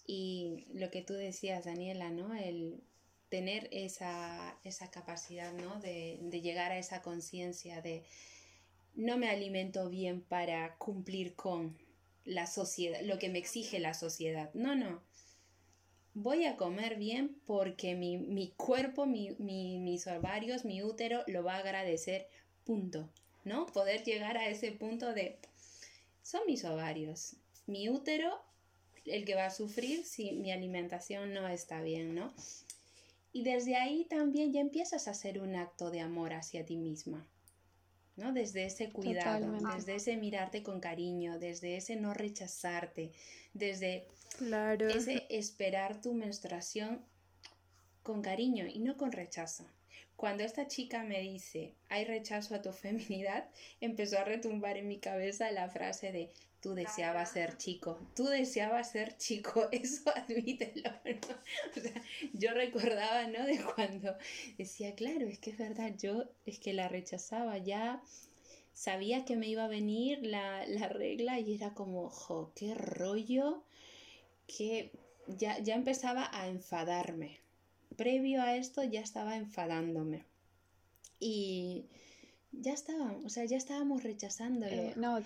Y lo que tú decías, Daniela, ¿no? El tener esa, esa capacidad, ¿no? De, de llegar a esa conciencia de no me alimento bien para cumplir con la sociedad, lo que me exige la sociedad. No, no. Voy a comer bien porque mi, cuerpo, mi, mis ovarios, mi útero lo va a agradecer. Punto. ¿No? Poder llegar a ese punto de, son mis ovarios. Mi útero, el que va a sufrir si mi alimentación no está bien, ¿no? Y desde ahí también ya empiezas a hacer un acto de amor hacia ti misma. ¿No? Desde ese cuidado, desde ese mirarte con cariño, desde ese no rechazarte, desde ese esperar tu menstruación con cariño y no con rechazo. Cuando esta chica me dice, hay rechazo a tu feminidad, empezó a retumbar en mi cabeza la frase de, tú deseabas ser chico, tú deseabas ser chico, eso admítelo, O sea, yo recordaba, ¿no? De cuando decía, claro, es que es verdad, yo es que la rechazaba, ya sabía que me iba a venir la, la regla y era como, jo, qué rollo, que ya, ya empezaba a enfadarme. Previo a esto ya estaba enfadándome. Y ya estaba, o sea, ya estábamos rechazándolo. Eh, no,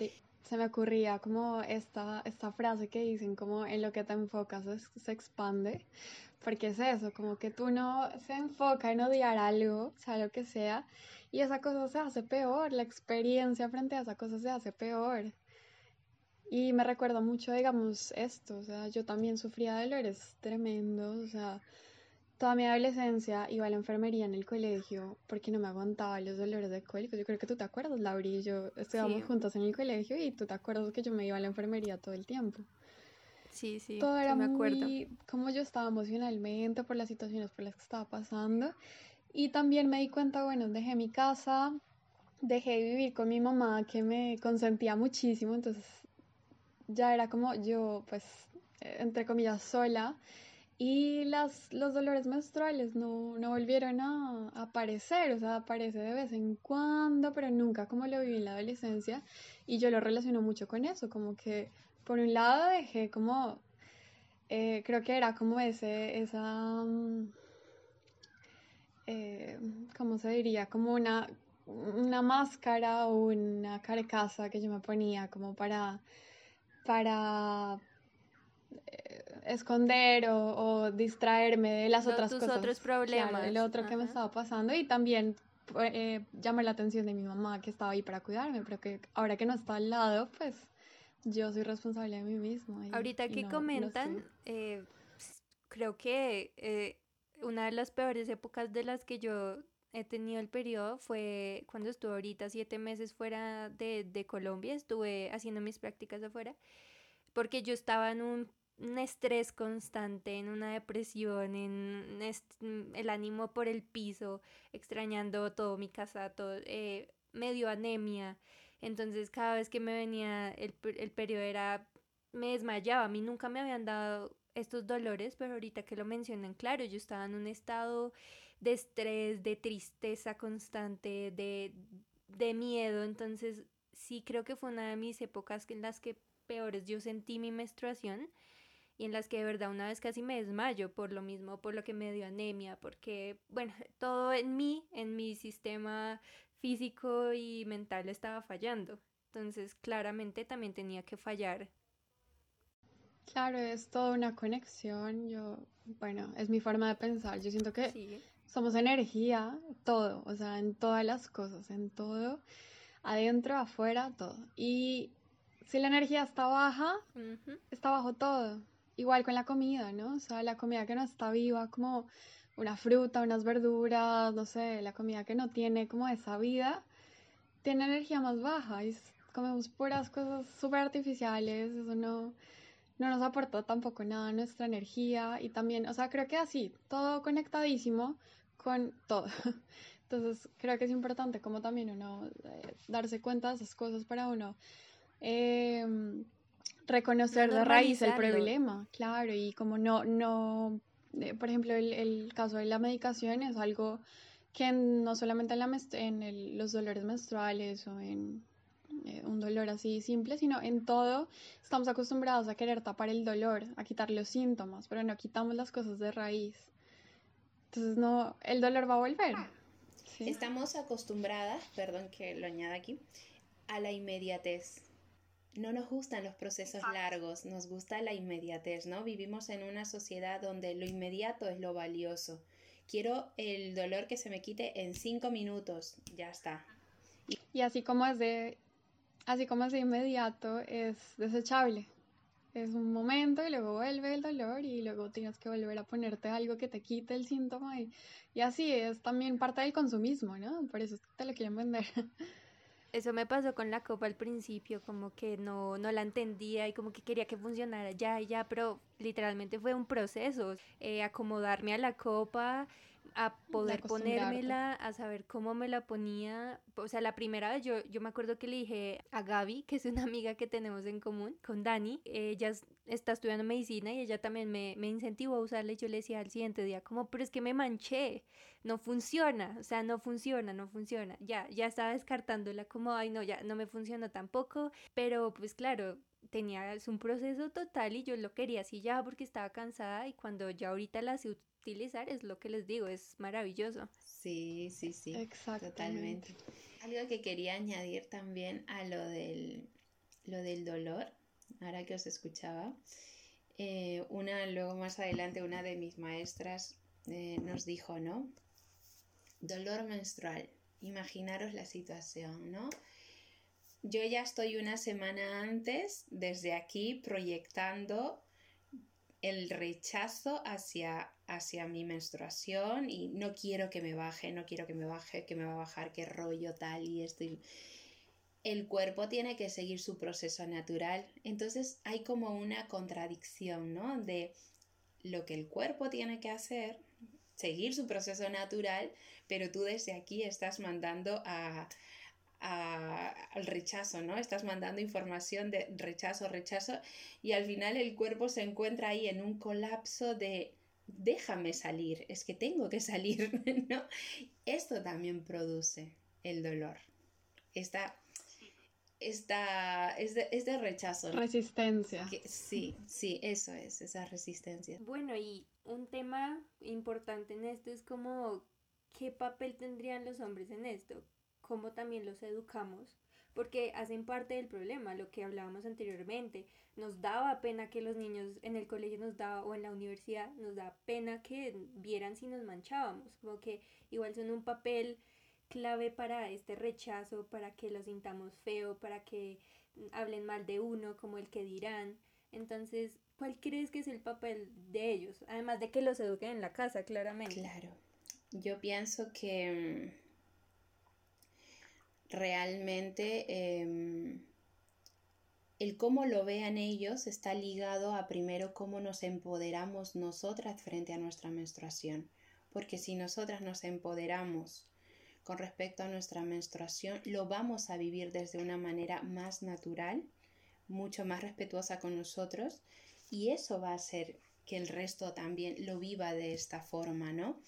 se me ocurría como esta, esta frase que dicen, como en lo que te enfocas se, expande, porque es eso, como que tú no se enfoca en odiar algo, sea lo que sea, y esa cosa se hace peor, la experiencia frente a esa cosa se hace peor. Y me recuerdo mucho, digamos, esto, o sea, yo también sufría dolores tremendos, o sea, Toda mi adolescencia iba a la enfermería en el colegio porque no me aguantaba los dolores de cólicos. Yo creo que tú te acuerdas, Lauri y yo estudiamos juntos en el colegio y tú te acuerdas que yo me iba a la enfermería todo el tiempo. Sí, sí, todo era me acuerdo. muy como yo estaba emocionalmente por las situaciones por las que estaba pasando. Y también me di cuenta, bueno, dejé mi casa, dejé de vivir con mi mamá que me consentía muchísimo, entonces ya era como yo, pues, entre comillas, sola y las, los dolores menstruales no, no volvieron a, aparecer, o sea, aparece de vez en cuando, pero nunca como lo viví en la adolescencia. Y yo lo relaciono mucho con eso, como que por un lado dejé como, eh, creo que era como ese, esa, mm, eh, ¿cómo se diría? Como una, una máscara o una carcasa que yo me ponía como para, para esconder o, distraerme de las otras tus cosas. otros problemas. de lo otro que me estaba pasando y también eh, llamar la atención de mi mamá que estaba ahí para cuidarme, pero que ahora que no está al lado, pues yo soy responsable de mí mismo. Ahorita que comentan, eh, creo que eh, una de las peores épocas de las que yo he tenido el periodo fue cuando estuve ahorita siete meses fuera de, de Colombia, estuve haciendo mis prácticas afuera, porque yo estaba en un, estrés constante, en una depresión, en el ánimo por el piso, extrañando todo mi casa, todo, eh, medio anemia. Entonces cada vez que me venía el, el periodo era, me desmayaba, a mí nunca me habían dado estos dolores, pero ahorita que lo mencionan, claro, yo estaba en un estado de estrés, de tristeza constante, de, de miedo, entonces sí creo que fue una de mis épocas en las que peores yo sentí mi menstruación y en las que de verdad una vez casi me desmayo por lo mismo, por lo que me dio anemia, porque, bueno, todo en mí, en mi sistema físico y mental estaba fallando. Entonces, claramente también tenía que fallar Claro, es toda una conexión. Yo, bueno, es mi forma de pensar. Yo siento que somos energía, todo, o sea, en todas las cosas, en todo, adentro, afuera, todo. Y si la energía está baja, está bajo todo. Igual con la comida, ¿no? O sea, la comida que no está viva, como una fruta, unas verduras, no sé, la comida que no tiene como esa vida, tiene energía más baja. Y comemos puras cosas súper artificiales, eso no no nos aportó tampoco nada nuestra energía y también, o sea, creo que así, todo conectadísimo con todo. Entonces, creo que es importante como también uno eh, darse cuenta de esas cosas para uno em, reconocer de raíz el problema, claro, y como no, no, eh, por ejemplo, el, caso de la medicación es algo que no solamente en, la, en los dolores menstruales o en eh, un dolor así simple, sino en todo estamos acostumbrados a querer tapar el dolor, a quitar los síntomas, pero no quitamos las cosas de raíz. Entonces no, el dolor va a volver. Estamos acostumbradas, perdón que lo añada aquí, a la inmediatez. No nos gustan los procesos largos, nos gusta la inmediatez, ¿no? Vivimos en una sociedad donde lo inmediato es lo valioso. Quiero el dolor que se me quite en cinco minutos, ya está. Y así como es de así como es de inmediato, es desechable. Es un momento y luego vuelve el dolor y luego tienes que volver a ponerte algo que te quite el síntoma y, y así es también parte del consumismo, ¿no? Por eso te lo quieren vender. Eso me pasó con la copa al principio, como que no, no la entendía y como que quería que funcionara ya y ya, pero literalmente fue un proceso, eh, acomodarme a la copa, a poder ponérmela, a saber cómo me la ponía. O sea, la primera vez yo, yo me acuerdo que le dije a Gaby, que es una amiga que tenemos en común, con Dani, ella está estudiando medicina y ella también me, me incentivó a usarla y yo le decía al siguiente día como, pero es que me manché, no funciona, o sea, no funciona, no funciona. Ya, ya estaba descartándola como, ay no, ya no me funciona tampoco, pero pues claro, tenía un proceso total y yo lo quería así ya porque estaba cansada y cuando ya ahorita la sé utilizar es lo que les digo, es maravilloso. Sí, sí, sí. Totalmente. Algo que quería añadir también a lo del, lo del dolor, ahora que os escuchaba, eh, una, luego más adelante, una de mis maestras eh, nos dijo, ¿no? Dolor menstrual. Imaginaros la situación, ¿no? Yo ya estoy una semana antes, desde aquí, proyectando el rechazo hacia, hacia mi menstruación y no quiero que me baje, no quiero que me baje, que me va a bajar, qué rollo tal y esto. El cuerpo tiene que seguir su proceso natural. Entonces hay como una contradicción, ¿no? De lo que el cuerpo tiene que hacer, seguir su proceso natural, pero tú desde aquí estás mandando a, al rechazo, ¿no? Estás mandando información de rechazo, rechazo, y al final el cuerpo se encuentra ahí en un colapso de déjame salir, es que tengo que salir, ¿no? Esto también produce el dolor. Esta, esta es, de, es de rechazo. Resistencia. sí, sí, eso es, esa resistencia. Bueno, y un tema importante en esto es como, ¿qué papel tendrían los hombres en esto? Cómo también los educamos, porque hacen parte del problema, lo que hablábamos anteriormente. Nos daba pena que los niños en el colegio nos daba, o en la universidad, nos da pena que vieran si nos manchábamos, como que igual son un papel clave para este rechazo, para que lo sintamos feo, para que hablen mal de uno, como el que dirán. Entonces, ¿cuál crees que es el papel de ellos? Además de que los eduquen en la casa, claramente. Claro. yo pienso que mm, realmente em, el cómo lo vean ellos está ligado a primero cómo nos empoderamos nosotras frente a nuestra menstruación. Porque si nosotras nos empoderamos con respecto a nuestra menstruación, lo vamos a vivir desde una manera más natural, mucho más respetuosa con nosotros y eso va a hacer que el resto también lo viva de esta forma, ¿no?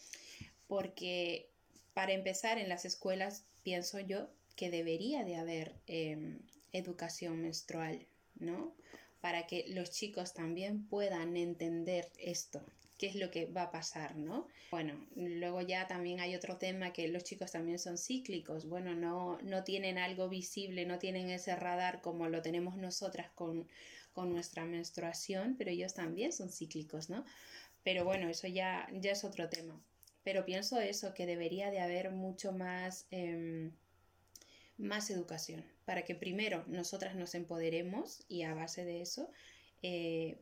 Porque para empezar en las escuelas pienso yo que debería de haber em, educación menstrual, ¿no? Para que los chicos también puedan entender esto, qué es lo que va a pasar, ¿no? Bueno, luego ya también hay otro tema que los chicos también son cíclicos, bueno, no, no tienen algo visible, no tienen ese radar como lo tenemos nosotras con, con nuestra menstruación, pero ellos también son cíclicos, ¿no? Pero bueno, eso ya, ya es otro tema. Pero pienso eso, que debería de haber mucho más... Em, más educación, para que primero nosotras nos empoderemos y a base de eso eh,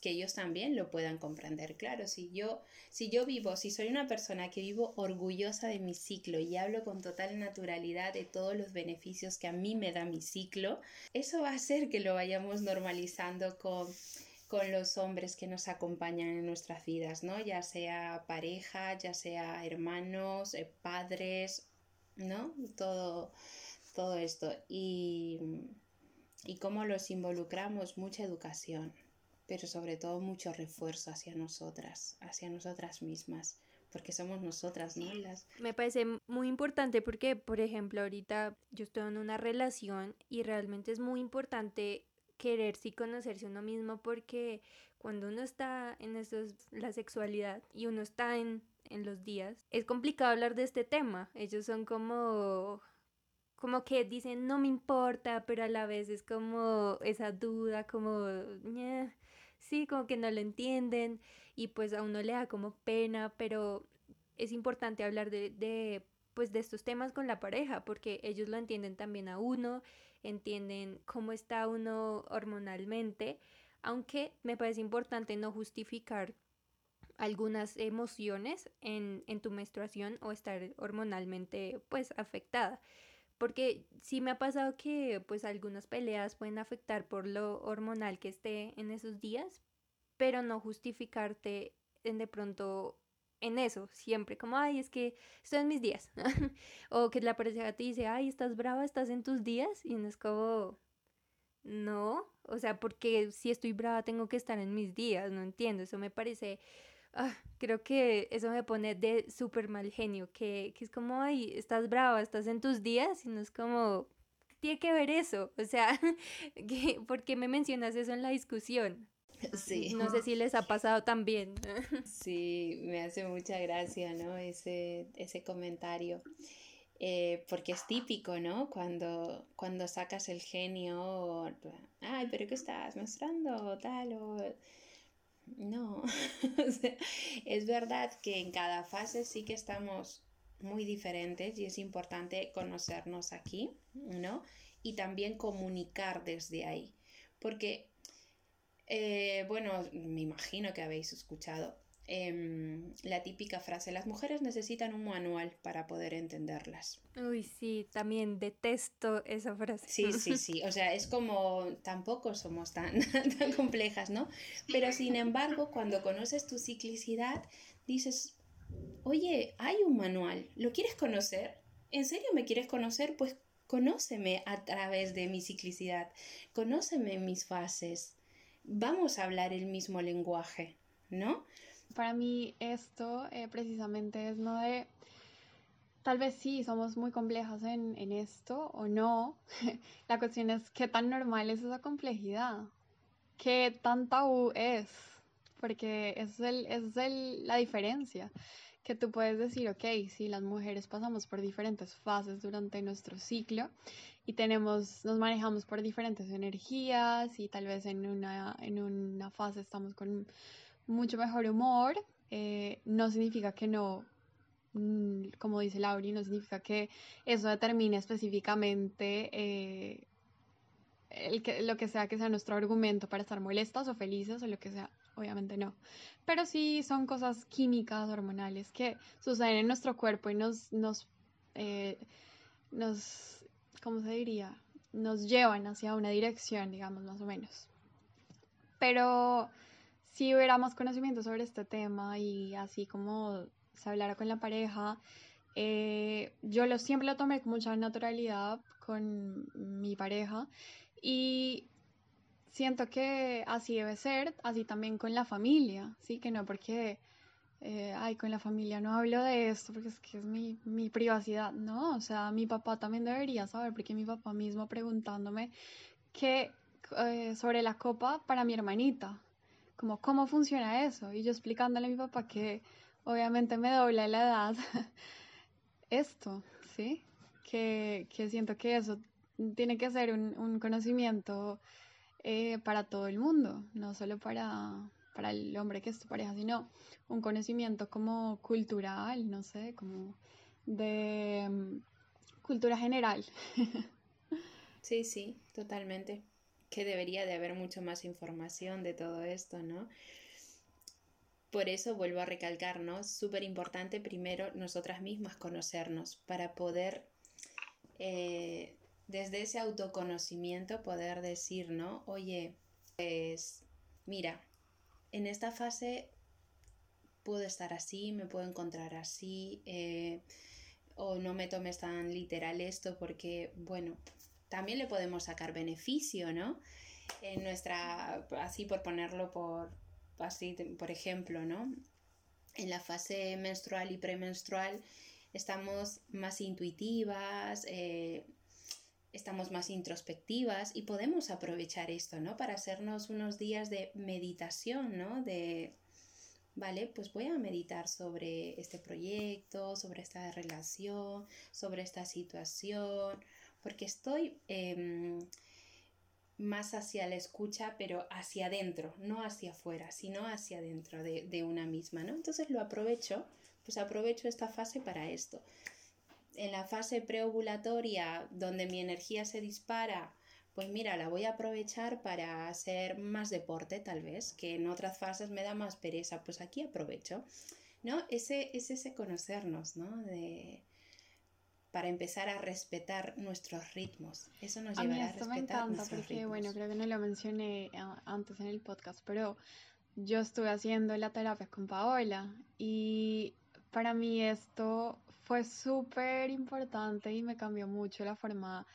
que ellos también lo puedan comprender. Claro, si yo, si yo vivo, si soy una persona que vivo orgullosa de mi ciclo y hablo con total naturalidad de todos los beneficios que a mí me da mi ciclo, eso va a hacer que lo vayamos normalizando con con los hombres que nos acompañan en nuestras vidas, ¿no? Ya sea pareja, ya sea hermanos, eh, padres, ¿no? Todo, todo esto y, y cómo los involucramos, mucha educación, pero sobre todo mucho refuerzo hacia nosotras, hacia nosotras mismas, porque somos nosotras, ¿no? Me parece muy importante porque, por ejemplo, ahorita yo estoy en una relación y realmente es muy importante quererse y conocerse uno mismo porque cuando uno está en eso la sexualidad y uno está en, en los días, es complicado hablar de este tema. Ellos son como como que dicen no me importa, pero a la vez es como esa duda, como, sí, como que no lo entienden y pues a uno le da como pena, pero es importante hablar de, de, pues de estos temas con la pareja porque ellos lo entienden también a uno, entienden cómo está uno hormonalmente, aunque me parece importante no justificar algunas emociones en, en tu menstruación o estar hormonalmente pues afectada. Porque sí me ha pasado que pues algunas peleas pueden afectar por lo hormonal que esté en esos días, pero no justificarte en de pronto en eso, siempre como, ay, es que estoy en mis días. o que la pareja te dice, ay, estás brava, estás en tus días. Y no es como, no, o sea, porque si estoy brava tengo que estar en mis días, no entiendo, eso me parece Ah, creo que eso me pone de súper mal genio, que, que, es como, ay, estás brava, estás en tus días, y no es como, tiene que ver eso? O sea, ¿por qué me mencionas eso en la discusión? Sí. No sé si les ha pasado también. Sí, me hace mucha gracia, ¿no? Ese, ese comentario. Eh, porque es típico, ¿no? Cuando, cuando sacas el genio, ay, pero ¿qué estás mostrando? Tal, o no, es verdad que en cada fase sí que estamos muy diferentes y es importante conocernos aquí, ¿no? Y también comunicar desde ahí. Porque, eh, bueno, me imagino que habéis escuchado Em, la típica frase, las mujeres necesitan un manual para poder entenderlas. Uy, sí, también detesto esa frase. Sí, sí, sí, o sea, es como tampoco somos tan, tan complejas, ¿no? Pero sin embargo, cuando conoces tu ciclicidad, dices, oye, hay un manual, ¿lo quieres conocer? ¿En serio me quieres conocer? Pues conóceme a través de mi ciclicidad, conóceme mis fases, vamos a hablar el mismo lenguaje, ¿no? Para mí esto eh, precisamente es no de, tal vez sí, somos muy complejas en, en esto o no. la cuestión es qué tan normal es esa complejidad, qué tan tabú es, porque es, el, es el, la diferencia. Que tú puedes decir, ok, si las mujeres pasamos por diferentes fases durante nuestro ciclo y tenemos, nos manejamos por diferentes energías y tal vez en una, en una fase estamos con mucho mejor humor. Eh, no significa que no, mm, como dice Lauri, no significa que eso determine específicamente eh, el que, lo que sea que sea nuestro argumento para estar molestas o felices o lo que sea, obviamente no. Pero sí son cosas químicas, hormonales, que suceden en nuestro cuerpo y nos, nos, eh, nos, ¿cómo se diría? Nos llevan hacia una dirección, digamos, más o menos. Pero si hubiera más conocimiento sobre este tema y así como se hablara con la pareja, eh, yo lo, siempre lo tomé con mucha naturalidad con mi pareja y siento que así debe ser, así también con la familia, ¿sí? Que no porque, eh, ay, con la familia no hablo de esto porque es que es mi, mi privacidad, ¿no? O sea, mi papá también debería saber porque mi papá mismo preguntándome que eh, sobre la copa para mi hermanita, como cómo funciona eso, y yo explicándole a mi papá que obviamente me dobla la edad esto, ¿sí? Que, que siento que eso tiene que ser un, un conocimiento eh, para todo el mundo, no solo para, para el hombre que es tu pareja, sino un conocimiento como cultural, no sé, como de mm, cultura general. Sí, sí, totalmente. Que debería de haber mucho más información de todo esto, ¿no? Por eso vuelvo a recalcar, ¿no? Súper importante primero nosotras mismas conocernos para poder eh, desde ese autoconocimiento poder decir, ¿no? Oye, pues mira, en esta fase puedo estar así, me puedo encontrar así, eh, o no me tomes tan literal esto porque, bueno, también le podemos sacar beneficio, ¿no? En nuestra, así por ponerlo por, así, por ejemplo, ¿no? En la fase menstrual y premenstrual estamos más intuitivas, eh, estamos más introspectivas y podemos aprovechar esto, ¿no? Para hacernos unos días de meditación, ¿no? De, vale, pues voy a meditar sobre este proyecto, sobre esta relación, sobre esta situación, porque estoy em, más hacia la escucha, pero hacia adentro, no hacia afuera, sino hacia adentro de, de una misma, ¿no? Entonces lo aprovecho, pues aprovecho esta fase para esto en la fase preovulatoria donde mi energía se dispara, pues mira, la voy a aprovechar para hacer más deporte tal vez, que en otras fases me da más pereza, pues aquí aprovecho, ¿no? Ese es ese conocernos, ¿no? De, para empezar a respetar nuestros ritmos. Eso nos llevará a, mí esto me encanta porque, bueno, creo que no lo mencioné eh, antes en el podcast, pero yo estuve haciendo la terapia con Paola y para mí esto fue súper importante y me cambió mucho la forma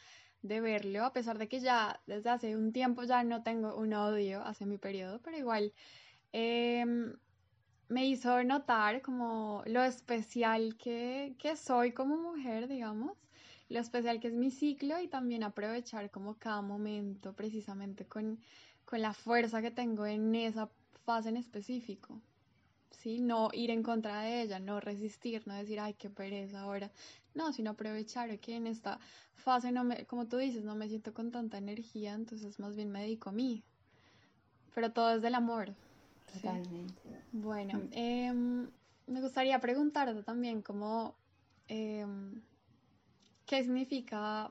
de verlo, a pesar de que ya desde hace un tiempo ya no tengo un odio hacia mi periodo, pero igual em, me hizo notar como lo especial que, que soy como mujer, digamos, lo especial que es mi ciclo y también aprovechar como cada momento precisamente con, con la fuerza que tengo en esa fase en específico. ¿sí? No ir en contra de ella, no resistir, no decir, ay, qué pereza ahora. No, sino aprovechar que en esta fase, no me, como tú dices, no me siento con tanta energía, entonces más bien me dedico a mí. Pero todo es del amor. Totalmente. Bueno, em, me gustaría preguntarte también cómo, em, qué significa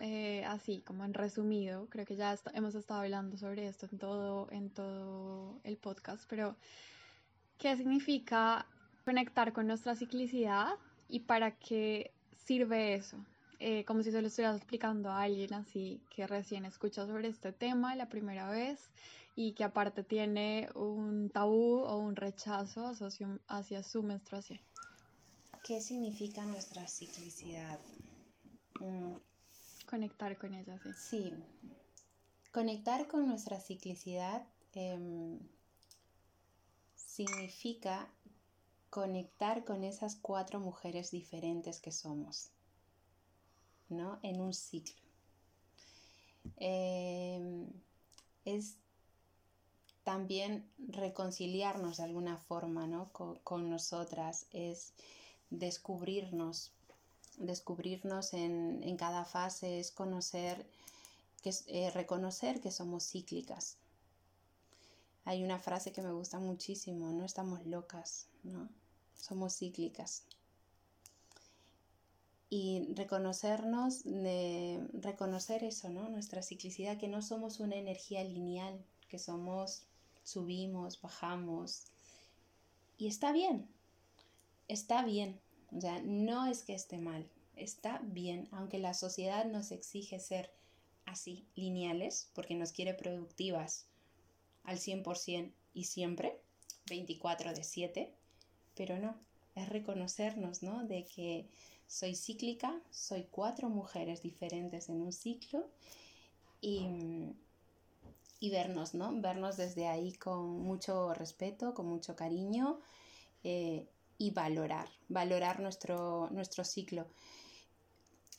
eh, así, como en resumido, creo que ya hemos estado hablando sobre esto en todo, en todo el podcast, pero qué significa conectar con nuestra ciclicidad y para qué sirve eso. Eh, como si se lo estuvieras explicando a alguien así que recién escucha sobre este tema la primera vez y que aparte tiene un tabú o un rechazo hacia su menstruación. ¿Qué significa nuestra ciclicidad? Mm. Conectar con ella, sí. Sí. Conectar con nuestra ciclicidad em, significa conectar con esas cuatro mujeres diferentes que somos, ¿no? En un ciclo. Em, es también reconciliarnos de alguna forma, ¿no? Con, nosotras, es descubrirnos, descubrirnos en, cada fase, es conocer, que, eh, reconocer que somos cíclicas, hay una frase que me gusta muchísimo, no estamos locas, ¿no? Somos cíclicas. Y reconocernos, de, reconocer eso, ¿no? Nuestra ciclicidad, que no somos una energía lineal, que somos, subimos, bajamos. Y está bien, está bien. O sea, no es que esté mal, está bien, aunque la sociedad nos exige ser así, lineales, porque nos quiere productivas al 100% y siempre, 24 de 7, pero no, es reconocernos, ¿no? De que soy cíclica, soy cuatro mujeres diferentes en un ciclo y, y vernos, ¿no? Vernos desde ahí con mucho respeto, con mucho cariño eh, y valorar, valorar nuestro, nuestro ciclo.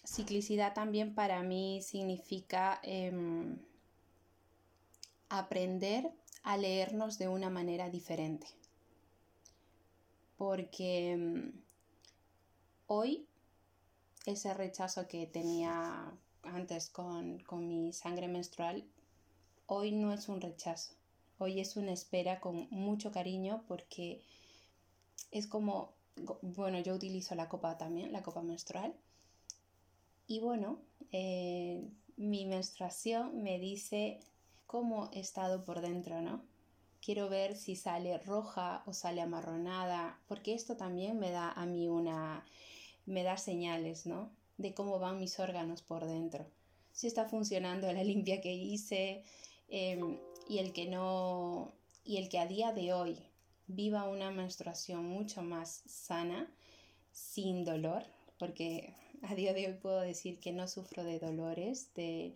Ciclicidad también para mí significa em, aprender a leernos de una manera diferente. Porque em, hoy ese rechazo que tenía antes con, con mi sangre menstrual, hoy no es un rechazo. Hoy es una espera con mucho cariño porque es como, bueno, yo utilizo la copa también, la copa menstrual. Y bueno, eh, mi menstruación me dice cómo he estado por dentro, ¿no? Quiero ver si sale roja o sale amarronada, porque esto también me da a mí una, me da señales, ¿no? De cómo van mis órganos por dentro. Si está funcionando la limpia que hice em, y el que no, y el que a día de hoy viva una menstruación mucho más sana, sin dolor, porque a día de hoy puedo decir que no sufro de dolores, de,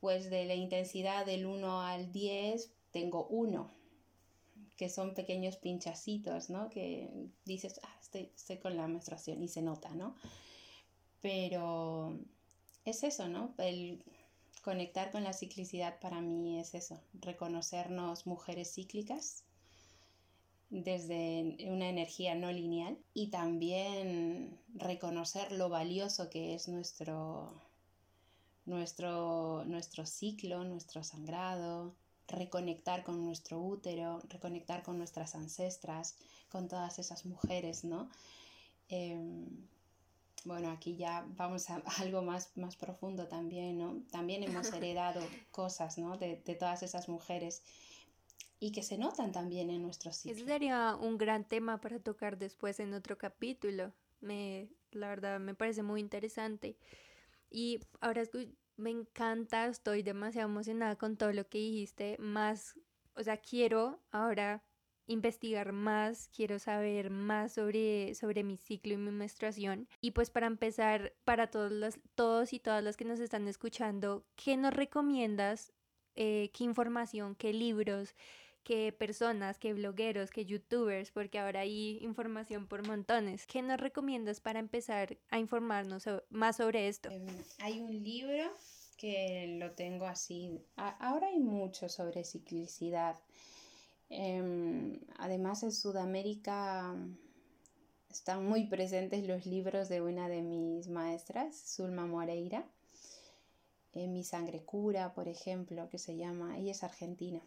pues de la intensidad del 1 al 10 tengo 1, que son pequeños pinchacitos, ¿no? Que dices, ah, estoy, estoy con la menstruación y se nota, ¿no? Pero es eso, ¿no? El conectar con la ciclicidad para mí es eso, reconocernos mujeres cíclicas desde una energía no lineal y también reconocer lo valioso que es nuestro, nuestro, nuestro ciclo, nuestro sangrado, reconectar con nuestro útero, reconectar con nuestras ancestras, con todas esas mujeres, ¿no? Em, bueno, aquí ya vamos a algo más, más profundo también, ¿no? También hemos heredado cosas, ¿no? De, de todas esas mujeres y que se notan también en nuestros ciclo. Ese sería un gran tema para tocar después en otro capítulo. Me, la verdad me parece muy interesante. Y ahora me encanta, estoy demasiado emocionada con todo lo que dijiste, más, o sea, quiero ahora investigar más, quiero saber más sobre, sobre mi ciclo y mi menstruación. Y pues para empezar, para todos, los, todos y todas las que nos están escuchando, ¿qué nos recomiendas? Eh, ¿Qué información, qué libros, que personas, que blogueros, que youtubers, porque ahora hay información por montones. ¿Qué nos recomiendas para empezar a informarnos más sobre esto? Em, hay un libro que lo tengo así. ahora hay mucho sobre ciclicidad. Em, además en Sudamérica están muy presentes los libros de una de mis maestras, Zulma Moreira. Eh, Mi sangre cura, por ejemplo, que se llama, ella es argentina.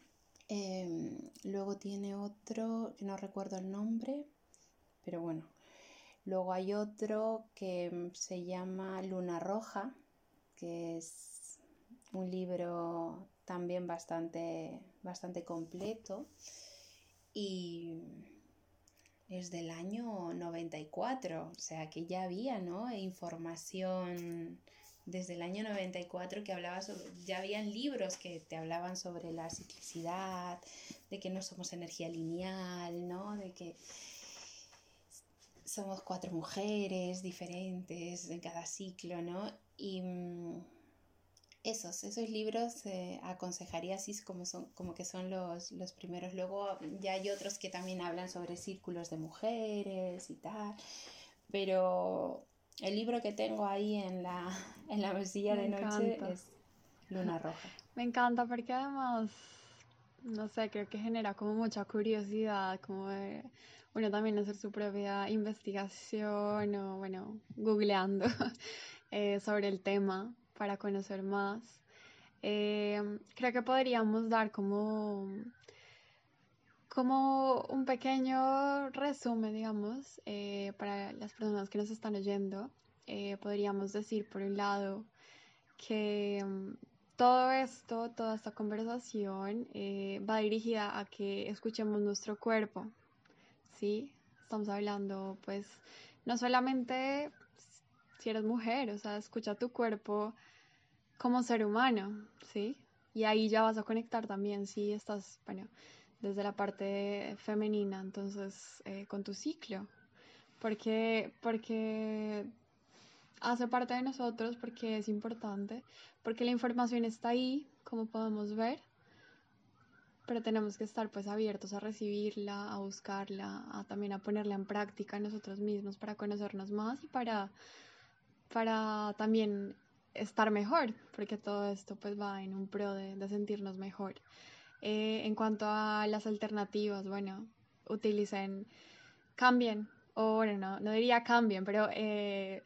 Em, luego tiene otro, que no recuerdo el nombre, pero bueno. Luego hay otro que se llama Luna Roja, que es un libro también bastante, bastante completo y es del año 94, o sea que ya había ¿no? información desde el año 94 que hablaba sobre, ya habían libros que te hablaban sobre la ciclicidad, de que no somos energía lineal, ¿no? De que somos cuatro mujeres diferentes en cada ciclo, ¿no? Y mm, esos, esos libros eh, aconsejaría así como, son, como que son los, los primeros. Luego ya hay otros que también hablan sobre círculos de mujeres y tal, pero el libro que tengo ahí en la, en la mesilla de noche es Luna Roja. Me encanta porque además, no sé, creo que genera como mucha curiosidad, como de uno también hacer su propia investigación o, bueno, googleando eh, sobre el tema para conocer más. Eh, creo que podríamos dar como como un pequeño resumen, digamos, eh, para las personas que nos están oyendo, eh, podríamos decir, por un lado, que mm, todo esto, toda esta conversación eh, va dirigida a que escuchemos nuestro cuerpo, ¿sí? Estamos hablando, pues, no solamente si eres mujer, o sea, escucha tu cuerpo como ser humano, ¿sí? Y ahí ya vas a conectar también si estás, bueno, desde la parte femenina, entonces, eh, con tu ciclo. Porque, porque hace parte de nosotros, porque es importante, porque la información está ahí, como podemos ver, pero tenemos que estar pues abiertos a recibirla, a buscarla, a también a ponerla en práctica nosotros mismos para conocernos más y para, para también estar mejor, porque todo esto pues va en un pro de, sentirnos mejor. Eh, en cuanto a las alternativas, bueno, utilicen, cambien, o bueno, no, no diría cambien, pero eh,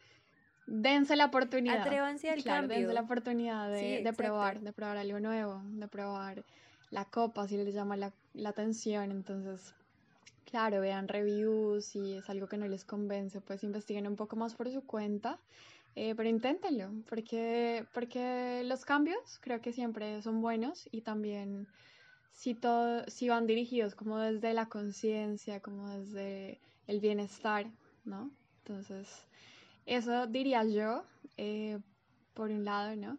dense la oportunidad. Atrévanse al cambio. Dense la oportunidad de, de probar, de probar algo nuevo, de probar la copa, si les llama la, la atención. Entonces, claro, vean reviews, si es algo que no les convence, pues investiguen un poco más por su cuenta. Eh, pero inténtenlo, porque, porque los cambios creo que siempre son buenos y también si, todo, si van dirigidos como desde la conciencia, como desde el bienestar, ¿no? Entonces, eso diría yo, eh, por un lado, ¿no?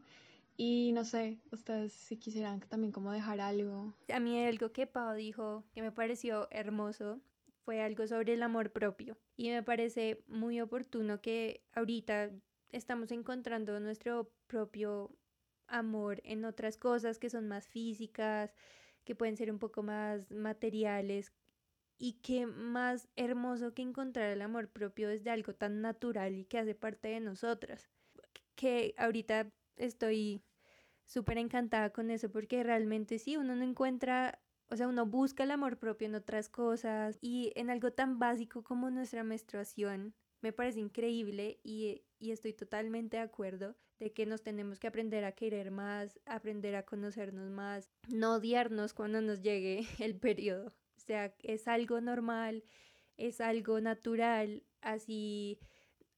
Y no sé, ustedes si quisieran también como dejar algo. A mí algo que Pau dijo que me pareció hermoso fue algo sobre el amor propio. Y me parece muy oportuno que ahorita estamos encontrando nuestro propio amor en otras cosas que son más físicas, que pueden ser un poco más materiales. Y qué más hermoso que encontrar el amor propio desde algo tan natural y que hace parte de nosotras. Que ahorita estoy súper encantada con eso porque realmente sí, uno no encuentra, o sea, uno busca el amor propio en otras cosas y en algo tan básico como nuestra menstruación me parece increíble y, estoy totalmente de acuerdo de que nos tenemos que aprender a querer más, aprender a conocernos más, no odiarnos cuando nos llegue el periodo. O sea, es algo normal, es algo natural, así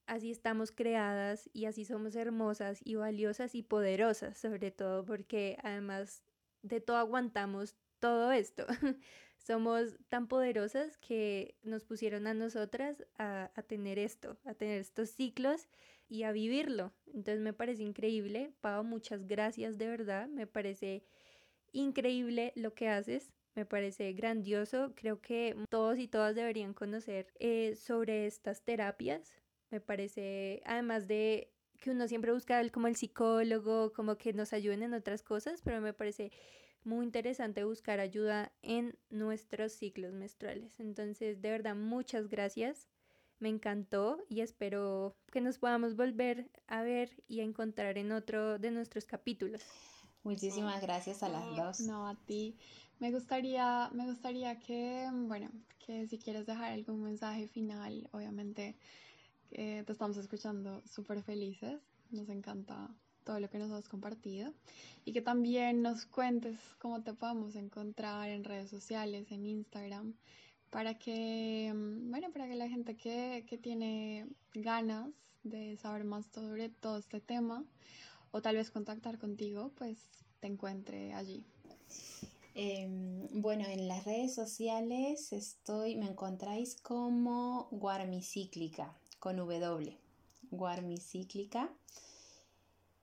así estamos creadas y así somos hermosas y valiosas y poderosas, sobre todo porque además de todo aguantamos todo esto. Somos tan poderosas que nos pusieron a nosotras a, tener esto, a tener estos ciclos y a vivirlo. Entonces me parece increíble. Pau, muchas gracias de verdad. Me parece increíble lo que haces. Me parece grandioso. Creo que todos y todas deberían conocer eh, sobre estas terapias. Me parece, además de que uno siempre busca como el psicólogo, como que nos ayuden en otras cosas, pero me parece muy interesante buscar ayuda en nuestros ciclos menstruales. Entonces, de verdad, muchas gracias. Me encantó y espero que nos podamos volver a ver y a encontrar en otro de nuestros capítulos. Muchísimas gracias a las dos. No, a ti. Me gustaría, me gustaría que, bueno, que si quieres dejar algún mensaje final, obviamente te estamos escuchando súper felices. Nos encanta todo lo que nos has compartido y que también nos cuentes cómo te podemos encontrar en redes sociales, en Instagram, para que, mm, bueno, para que la gente que, que tiene ganas de saber más sobre todo este tema o tal vez contactar contigo, pues te encuentre allí. Em, bueno, en las redes sociales estoy, me encontráis como Guarmicíclica, con W, Guarmicíclica,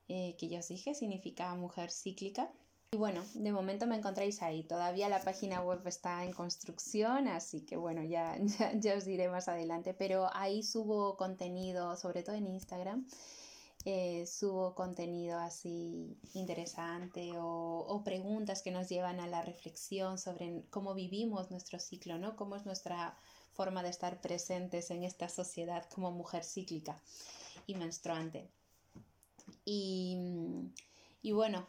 eh, que ya os dije, significa mujer cíclica. Y bueno, de momento me encontráis ahí. Todavía la página web está en construcción, así que bueno, ya, ya, os diré más adelante. Pero ahí subo contenido, sobre todo en Instagram. Eh, subo contenido así interesante o, o, preguntas que nos llevan a la reflexión sobre cómo vivimos nuestro ciclo, ¿no? Cómo es nuestra forma de estar presentes en esta sociedad como mujer cíclica y menstruante. Y, bueno,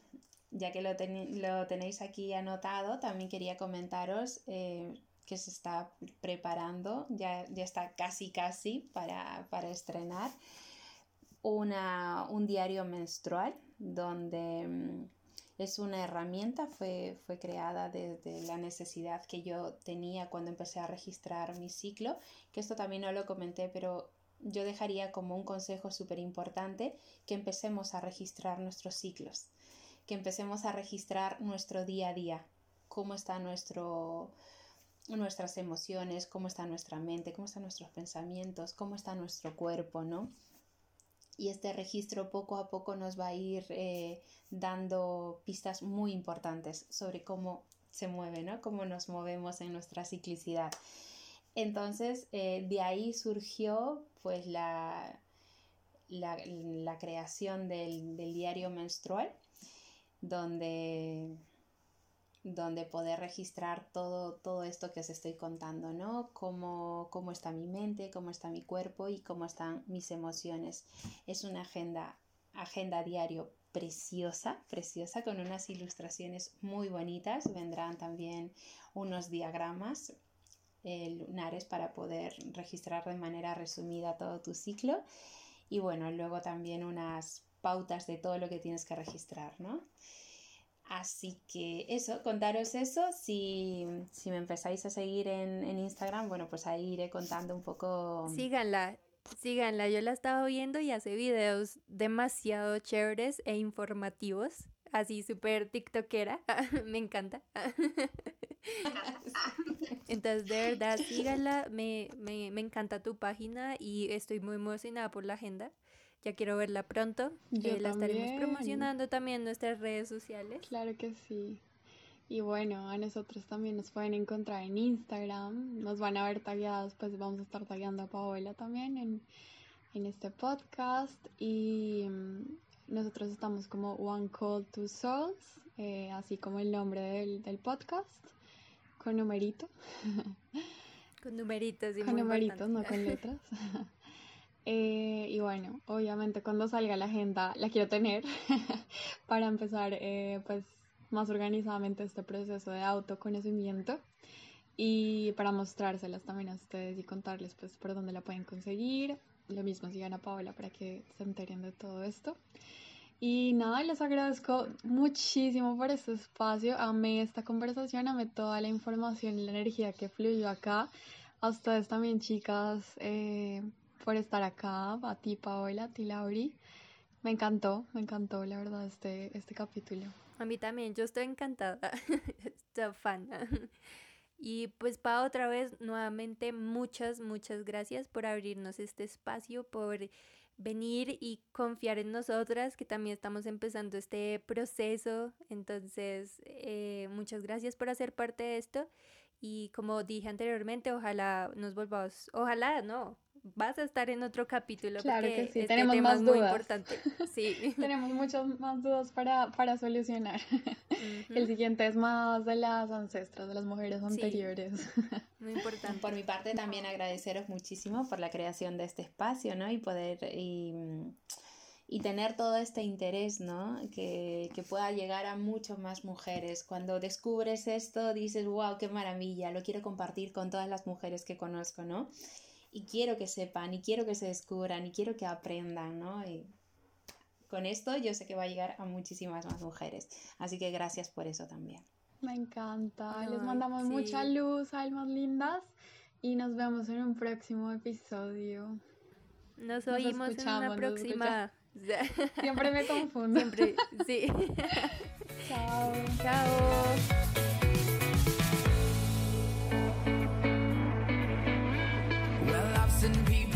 ya que lo, lo, tenéis aquí anotado, también quería comentaros eh, que se está preparando, ya, ya está casi casi para, para estrenar una, un diario menstrual donde mm, es una herramienta, fue, fue creada desde la necesidad que yo tenía cuando empecé a registrar mi ciclo, que esto también no lo comenté, pero yo dejaría como un consejo súper importante que empecemos a registrar nuestros ciclos, que empecemos a registrar nuestro día a día, cómo está nuestro, nuestras emociones, cómo está nuestra mente, cómo están nuestros pensamientos, cómo está nuestro cuerpo, ¿no? Y este registro poco a poco nos va a ir eh, dando pistas muy importantes sobre cómo se mueve, ¿no? Cómo nos movemos en nuestra ciclicidad. Entonces, eh, de ahí surgió pues la, la, creación del, diario menstrual, donde, donde poder registrar todo, todo esto que os estoy contando, ¿no? Cómo, cómo está mi mente, cómo está mi cuerpo y cómo están mis emociones. Es una agenda, agenda diario preciosa, preciosa, con unas ilustraciones muy bonitas. Vendrán también unos diagramas eh, lunares para poder registrar de manera resumida todo tu ciclo. Y bueno, luego también unas pautas de todo lo que tienes que registrar, ¿no? Así que eso, contaros eso. Si, me empezáis a seguir en, en, Instagram, bueno, pues ahí iré contando un poco. Síganla, Síganla, yo la estaba viendo y hace videos demasiado chéveres e informativos. Así súper tiktokera, me encanta. Entonces, de verdad, síganla, me, me, me, encanta tu página y estoy muy emocionada por la agenda. Ya quiero verla pronto. Eh, la estaremos promocionando también en nuestras redes sociales. Claro que sí. Y bueno, a nosotros también nos pueden encontrar en Instagram, nos van a ver tagueados, pues vamos a estar tagueando a Paola también en, este podcast. Y mm, nosotros estamos como One Call to Souls, eh, así como el nombre del, podcast, con numerito. Con numeritos, y Con numeritos, no con letras. Eh, y bueno, obviamente cuando salga la agenda la quiero tener para empezar eh, pues más organizadamente este proceso de autoconocimiento y para mostrárselas también a ustedes y contarles pues por dónde la pueden conseguir. Lo mismo sigan a Paola para que se enteren de todo esto. Y nada, les agradezco muchísimo por este espacio. Amé esta conversación, amé toda la información y la energía que fluyó acá. A ustedes también, chicas, eh, por estar acá. A ti, Paola, a ti, Lauri. Me encantó, me encantó, la verdad, este, este capítulo. A mí también, yo estoy encantada, estoy fan. Y pues para otra vez, nuevamente, muchas, muchas gracias por abrirnos este espacio, por venir y confiar en nosotras, que también estamos empezando este proceso. Entonces, eh, muchas gracias por hacer parte de esto. Y como dije anteriormente, ojalá nos volvamos, ojalá, no, vas a estar en otro capítulo. Claro que sí, este tenemos más dudas. Muy importante. Sí. tenemos muchas más dudas para, para solucionar. El siguiente es más de las ancestras, de las mujeres anteriores. Muy importante. Por mi parte también agradeceros muchísimo por la creación de este espacio, ¿no? Y poder... Y, y tener todo este interés, ¿no? Que, que, pueda llegar a muchas más mujeres. Cuando descubres esto, dices, wow, qué maravilla, lo quiero compartir con todas las mujeres que conozco, ¿no? Y quiero que sepan y quiero que se descubran y quiero que aprendan, ¿no? Y con esto yo sé que va a llegar a muchísimas más mujeres. Así que gracias por eso también. Me encanta. Les mandamos mucha luz, almas lindas, y nos vemos en un próximo episodio. Nos oímos en una próxima. Siempre me confundo. Siempre, sí. Chao. Chao. And people